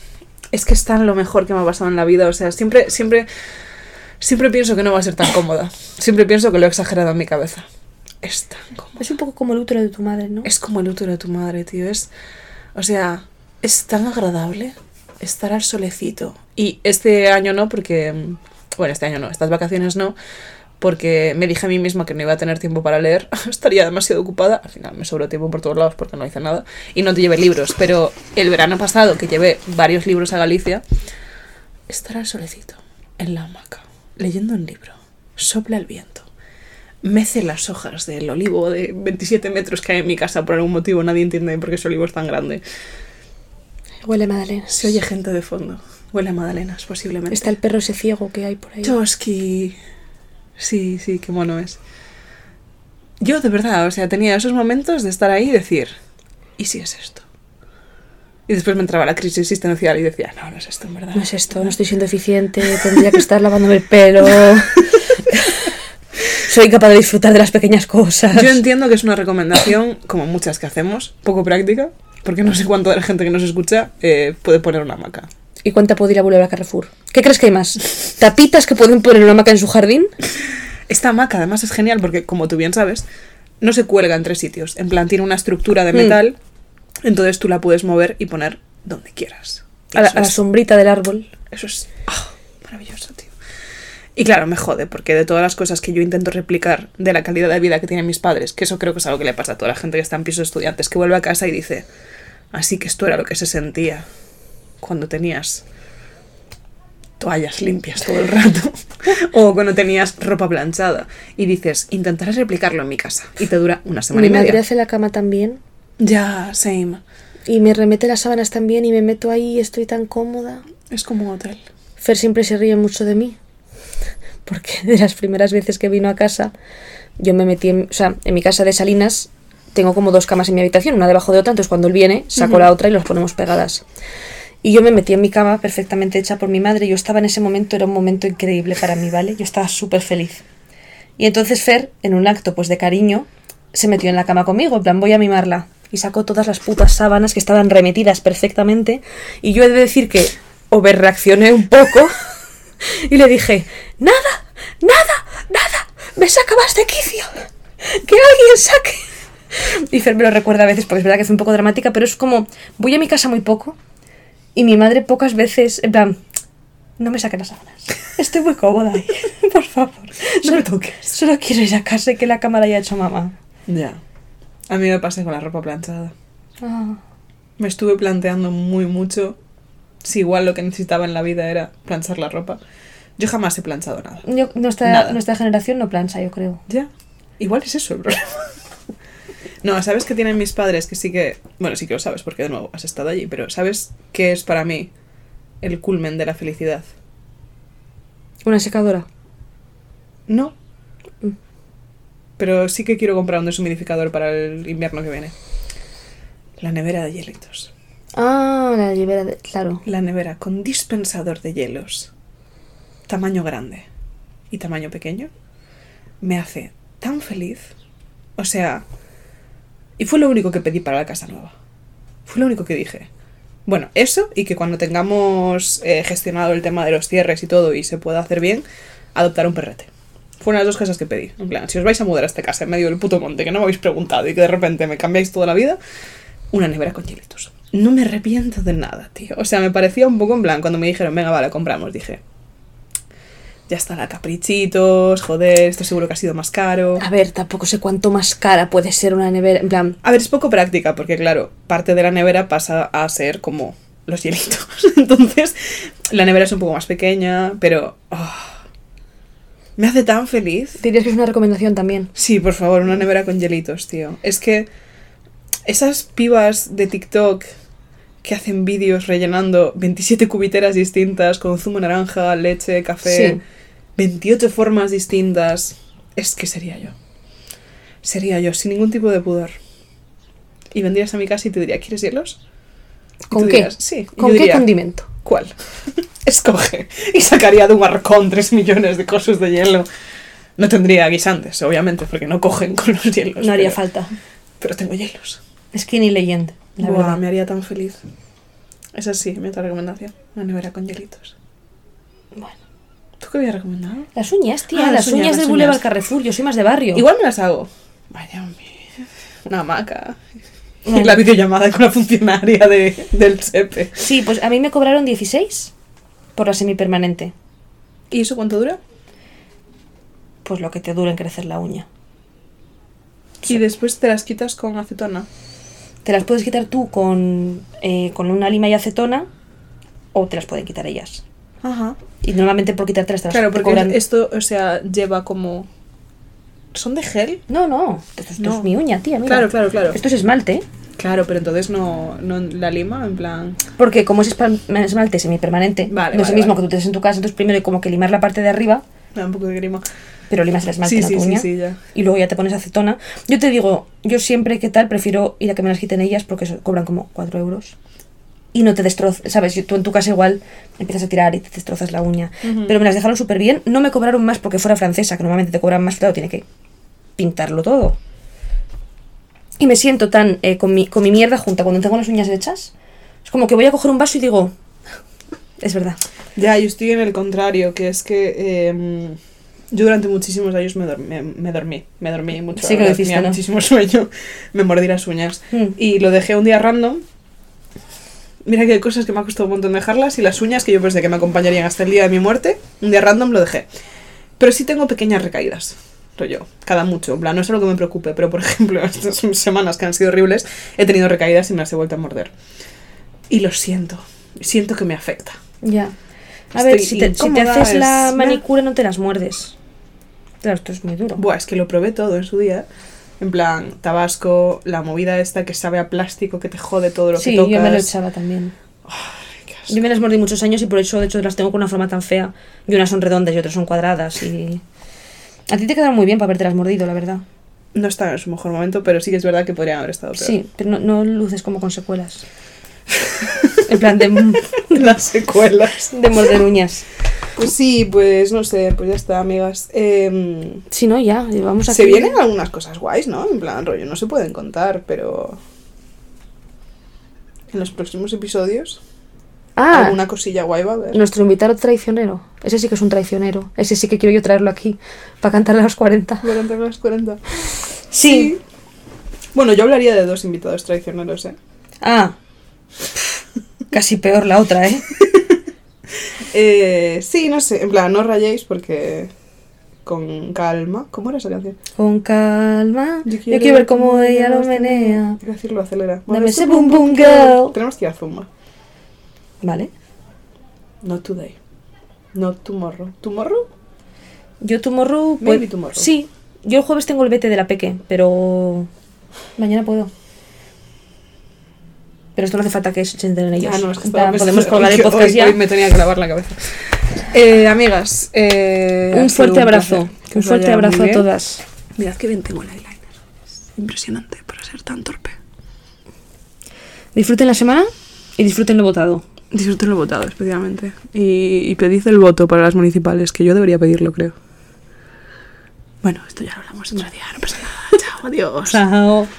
es que es tan lo mejor que me ha pasado en la vida. O sea, siempre, siempre, siempre pienso que no va a ser tan cómoda. Siempre pienso que lo he exagerado en mi cabeza. Es tan cómodo. Es un poco como el útero de tu madre, ¿no? Es como el útero de tu madre, tío. Es. O sea, es tan agradable estar al solecito. Y este año no, porque. Bueno, este año no, estas vacaciones no. Porque me dije a mí misma que no iba a tener tiempo para leer. Estaría demasiado ocupada. Al final me sobró tiempo por todos lados porque no hice nada. Y no te llevé libros. Pero el verano pasado, que llevé varios libros a Galicia, estar al solecito, en la hamaca, leyendo un libro. Sopla el viento. Mece las hojas del olivo de 27 metros que hay en mi casa por algún motivo. Nadie entiende por qué ese olivo es tan grande. Huele a magdalena. Se oye gente de fondo. Huele a magdalenas, posiblemente. Está el perro ese ciego que hay por ahí. Toski. Sí, sí, qué mono es. Yo, de verdad, o sea, tenía esos momentos de estar ahí y decir, ¿y si es esto? Y después me entraba la crisis existencial y decía, no, no es esto, en verdad. No es esto, no estoy siendo eficiente, tendría que estar lavándome el pelo. Soy capaz de disfrutar de las pequeñas cosas. Yo entiendo que es una recomendación, como muchas que hacemos, poco práctica, porque no sé cuánto de la gente que nos escucha eh, puede poner una hamaca. ¿Y cuánta puede ir a volver a Carrefour? ¿Qué crees que hay más? ¿Tapitas que pueden poner una hamaca en su jardín? Esta hamaca además es genial porque, como tú bien sabes, no se cuelga en tres sitios. En plan, tiene una estructura de Mm. Entonces tú la puedes mover y poner donde quieras. A la, a sombrita del árbol. Eso es ah, maravilloso, tío. Y claro, me jode, porque de todas las cosas que yo intento replicar de la calidad de vida que tienen mis padres, que eso creo que es algo que le pasa a toda la gente que está en pisos de estudiantes, que vuelve a casa y dice, así que esto era lo que se sentía cuando tenías toallas limpias todo el rato, o cuando tenías ropa planchada, y dices, intentaré replicarlo en mi casa, y te dura una semana y media. la cama también. Ya, same. Y me remete las sábanas también y me meto ahí y estoy tan cómoda. Es como un hotel. Fer siempre se ríe mucho de mí. Porque de las primeras veces que vino a casa, yo me metí en, o sea, en mi casa de Salinas tengo como dos camas en mi habitación, una debajo de otra, entonces cuando él viene, saco la otra y las ponemos pegadas. Y yo me metí en mi cama perfectamente hecha por mi madre. Yo estaba en ese momento, era un momento increíble para mí, ¿vale? Yo estaba súper feliz. Y entonces Fer, en un acto pues de cariño, se metió en la cama conmigo, en plan, voy a mimarla. Y sacó todas las putas sábanas que estaban remetidas perfectamente. Y yo he de decir que overreaccioné un poco. y le dije, nada, nada, nada, me sacabas de quicio. Que alguien saque. Y Fer me lo recuerda a veces, porque es verdad que es un poco dramática, pero es como, voy a mi casa muy poco. Y mi madre pocas veces, en plan, no me saque las sábanas. Estoy muy cómoda ahí. Por favor. No me toques. Solo quiero ir a casa y que la cama la haya hecho mamá. Ya. A mí me pasa con la ropa planchada. Ah. Me estuve planteando muy mucho si igual lo que necesitaba en la vida era planchar la ropa. Yo jamás he planchado nada. Yo- nuestra, Nada. nuestra generación no plancha, yo creo. Ya. Igual es eso el problema. No, ¿sabes qué tienen mis padres? Que sí que... Bueno, sí que lo sabes porque de nuevo has estado allí, pero ¿sabes qué es para mí el culmen de la felicidad? Una secadora. No. Pero sí que quiero comprar un deshumidificador para el invierno que viene. La nevera de hielitos. Ah, la libera de... Claro. La nevera con dispensador de hielos. Tamaño grande y tamaño pequeño. Me hace tan feliz. O sea... Y fue lo único que pedí para la casa nueva. Fue lo único que dije. Bueno, eso y que cuando tengamos eh, gestionado el tema de los cierres y todo y se pueda hacer bien, adoptar un perrete. Fueron las dos cosas que pedí. En plan, si os vais a mudar a esta casa en medio del puto monte, que no me habéis preguntado y que de repente me cambiáis toda la vida, una nevera con hielitos. No me arrepiento de nada, tío. O sea, me parecía un poco en plan, cuando me dijeron, venga, vale, compramos, dije, ya está la caprichitos, joder, esto seguro que ha sido más caro. A ver, tampoco sé cuánto más cara puede ser una nevera. En plan, A ver, es poco práctica, porque claro, parte de la nevera pasa a ser como los hielitos. Entonces, la nevera es un poco más pequeña, pero... ah, me hace tan feliz. dirías que es una recomendación también. Sí, por favor, una nevera con hielitos, tío. Es que esas pibas de TikTok que hacen vídeos rellenando 27 cubiteras distintas con zumo naranja, leche, café, Sí. 28 formas distintas, es que sería yo. Sería yo, sin ningún tipo de pudor. Y vendrías a mi casa y te diría, ¿quieres hielos? ¿Con qué? dirías, sí. ¿Con qué diría, condimento? ¿Cuál? Escoge. Y sacaría de un arcón 3 millones de cosas de hielo. No tendría guisantes, obviamente, porque no cogen con los hielos. No haría pero- falta. Pero tengo hielos. Skinny Legend, la Buah, verdad. me haría tan feliz. Esa sí, mi otra recomendación. Una nevera con hielitos. Bueno. ¿Tú qué habías recomendado? Las uñas, tía, Ah, las, las uñas, uñas del Boulevard. Carrefour, yo soy más de barrio. Igual me las hago. Vaya, una hamaca. La videollamada con la funcionaria de, del SEPE. Sí, pues a mí me cobraron 16 por la semipermanente. ¿Y eso cuánto dura? Pues lo que te dura en crecer la uña. Y después te las quitas con acetona. Te las puedes quitar tú con, eh, con una lima y acetona o te las pueden quitar ellas. Ajá. Y normalmente por quitártelas te las Claro, te porque cobran- esto, o sea, lleva como... ¿Son de gel? No, no, esto, No. es mi uña, tía, mira. Claro, claro, claro. Esto es esmalte, Claro, pero entonces no, no la lima, en plan... porque como es esmalte semipermanente, Vale, no es vale, el mismo vale. que tú te des en tu casa, entonces primero hay como que limar la parte de arriba, da un poco de grima. pero limas el esmalte Sí, en sí, tu sí, uña, sí, ya. y luego ya te pones acetona. Yo te digo, yo siempre que tal prefiero ir a que me las quiten ellas porque cobran como 4 euros. Y no te destrozas, ¿sabes? Tú en tu casa igual empiezas a tirar y te destrozas la uña. Pero me las dejaron súper bien. No me cobraron más porque fuera francesa, que normalmente te cobran más, claro, tiene que pintarlo todo. Y me siento tan eh, con, mi, con mi mierda junta cuando tengo las uñas hechas. Es como que voy a coger un vaso y digo, es verdad. Ya, yo estoy en el contrario, que es que eh, yo durante muchísimos años me, dormí, me, me dormí, me dormí mucho. Sí que lo hiciste, tenía ¿no? muchísimo sueño, me mordí las uñas. Mm. Y lo dejé un día random. Mira que hay cosas que me ha costado un montón dejarlas y las uñas que yo pensé que me acompañarían hasta el día de mi muerte, un día random lo dejé. Pero sí tengo pequeñas recaídas, yo, cada mucho. En plan, no es algo que me preocupe, pero por ejemplo, estas semanas que han sido horribles, he tenido recaídas y me las he vuelto a morder. Y lo siento, siento que me afecta. Ya. A ver, si te, si te haces la manicura no te las muerdes. Claro, esto es muy duro. Buah, es que lo probé todo en su día. En plan, tabasco, la movida esta que sabe a plástico, que te jode todo lo sí, que tocas. yo me lo echaba también. Qué asco. Yo me las mordí muchos años y por eso, de hecho, las tengo con una forma tan fea. Y unas son redondas y otras son cuadradas. Y. A ti te quedaron muy bien para haberte las mordido, la verdad. No está en su mejor momento, pero sí que es verdad que podrían haber estado peor. Sí, pero no, no luces como con secuelas. en plan de, Las secuelas. de morder uñas. Pues sí, pues no sé, pues ya está, amigas. Em, Si no, ya, vamos a se vienen algunas cosas guays, ¿no? En plan, rollo, no se pueden contar, pero. En los próximos episodios, Ah, alguna cosilla guay va a haber. nuestro invitado traicionero. Ese sí que es un traicionero. Ese sí que quiero yo traerlo aquí. Para cantarle a los 40. Voy a cantar las 40. Sí. Bueno, yo hablaría de dos invitados traicioneros, ¿eh? Ah. Casi peor la otra, ¿eh? Eh, sí, no sé, en plan, no rayéis porque con calma. ¿Cómo era esa canción? Con calma. Yo quiero, ver cómo ella lo menea. Quiero decirlo, acelera. Dame ese boom boom girl. Tenemos que ir a Zumba. Vale. Not today. Not tomorrow. ¿Tomorrow? Yo tomorrow. Maybe pues- tomorrow. Sí. Yo el jueves tengo el vete de la peque, pero. Mañana puedo. Pero esto no hace falta que se enteren ellos. Ah, no, es que pensando- podemos colgar el podcast hoy- ya. hoy me tenía que lavar la cabeza. Eh, amigas, eh, Un fuerte abrazo. Un fuerte abrazo a todas. Mirad que bien tengo el eyeliner. Es impresionante para ser tan torpe. Disfruten la semana y disfruten lo votado. Disfruten lo votado, especialmente. Y, y pedid el voto para las municipales, que yo debería pedirlo, creo. Bueno, esto ya lo hablamos otro día, no pasa nada. Chao, adiós. Chao.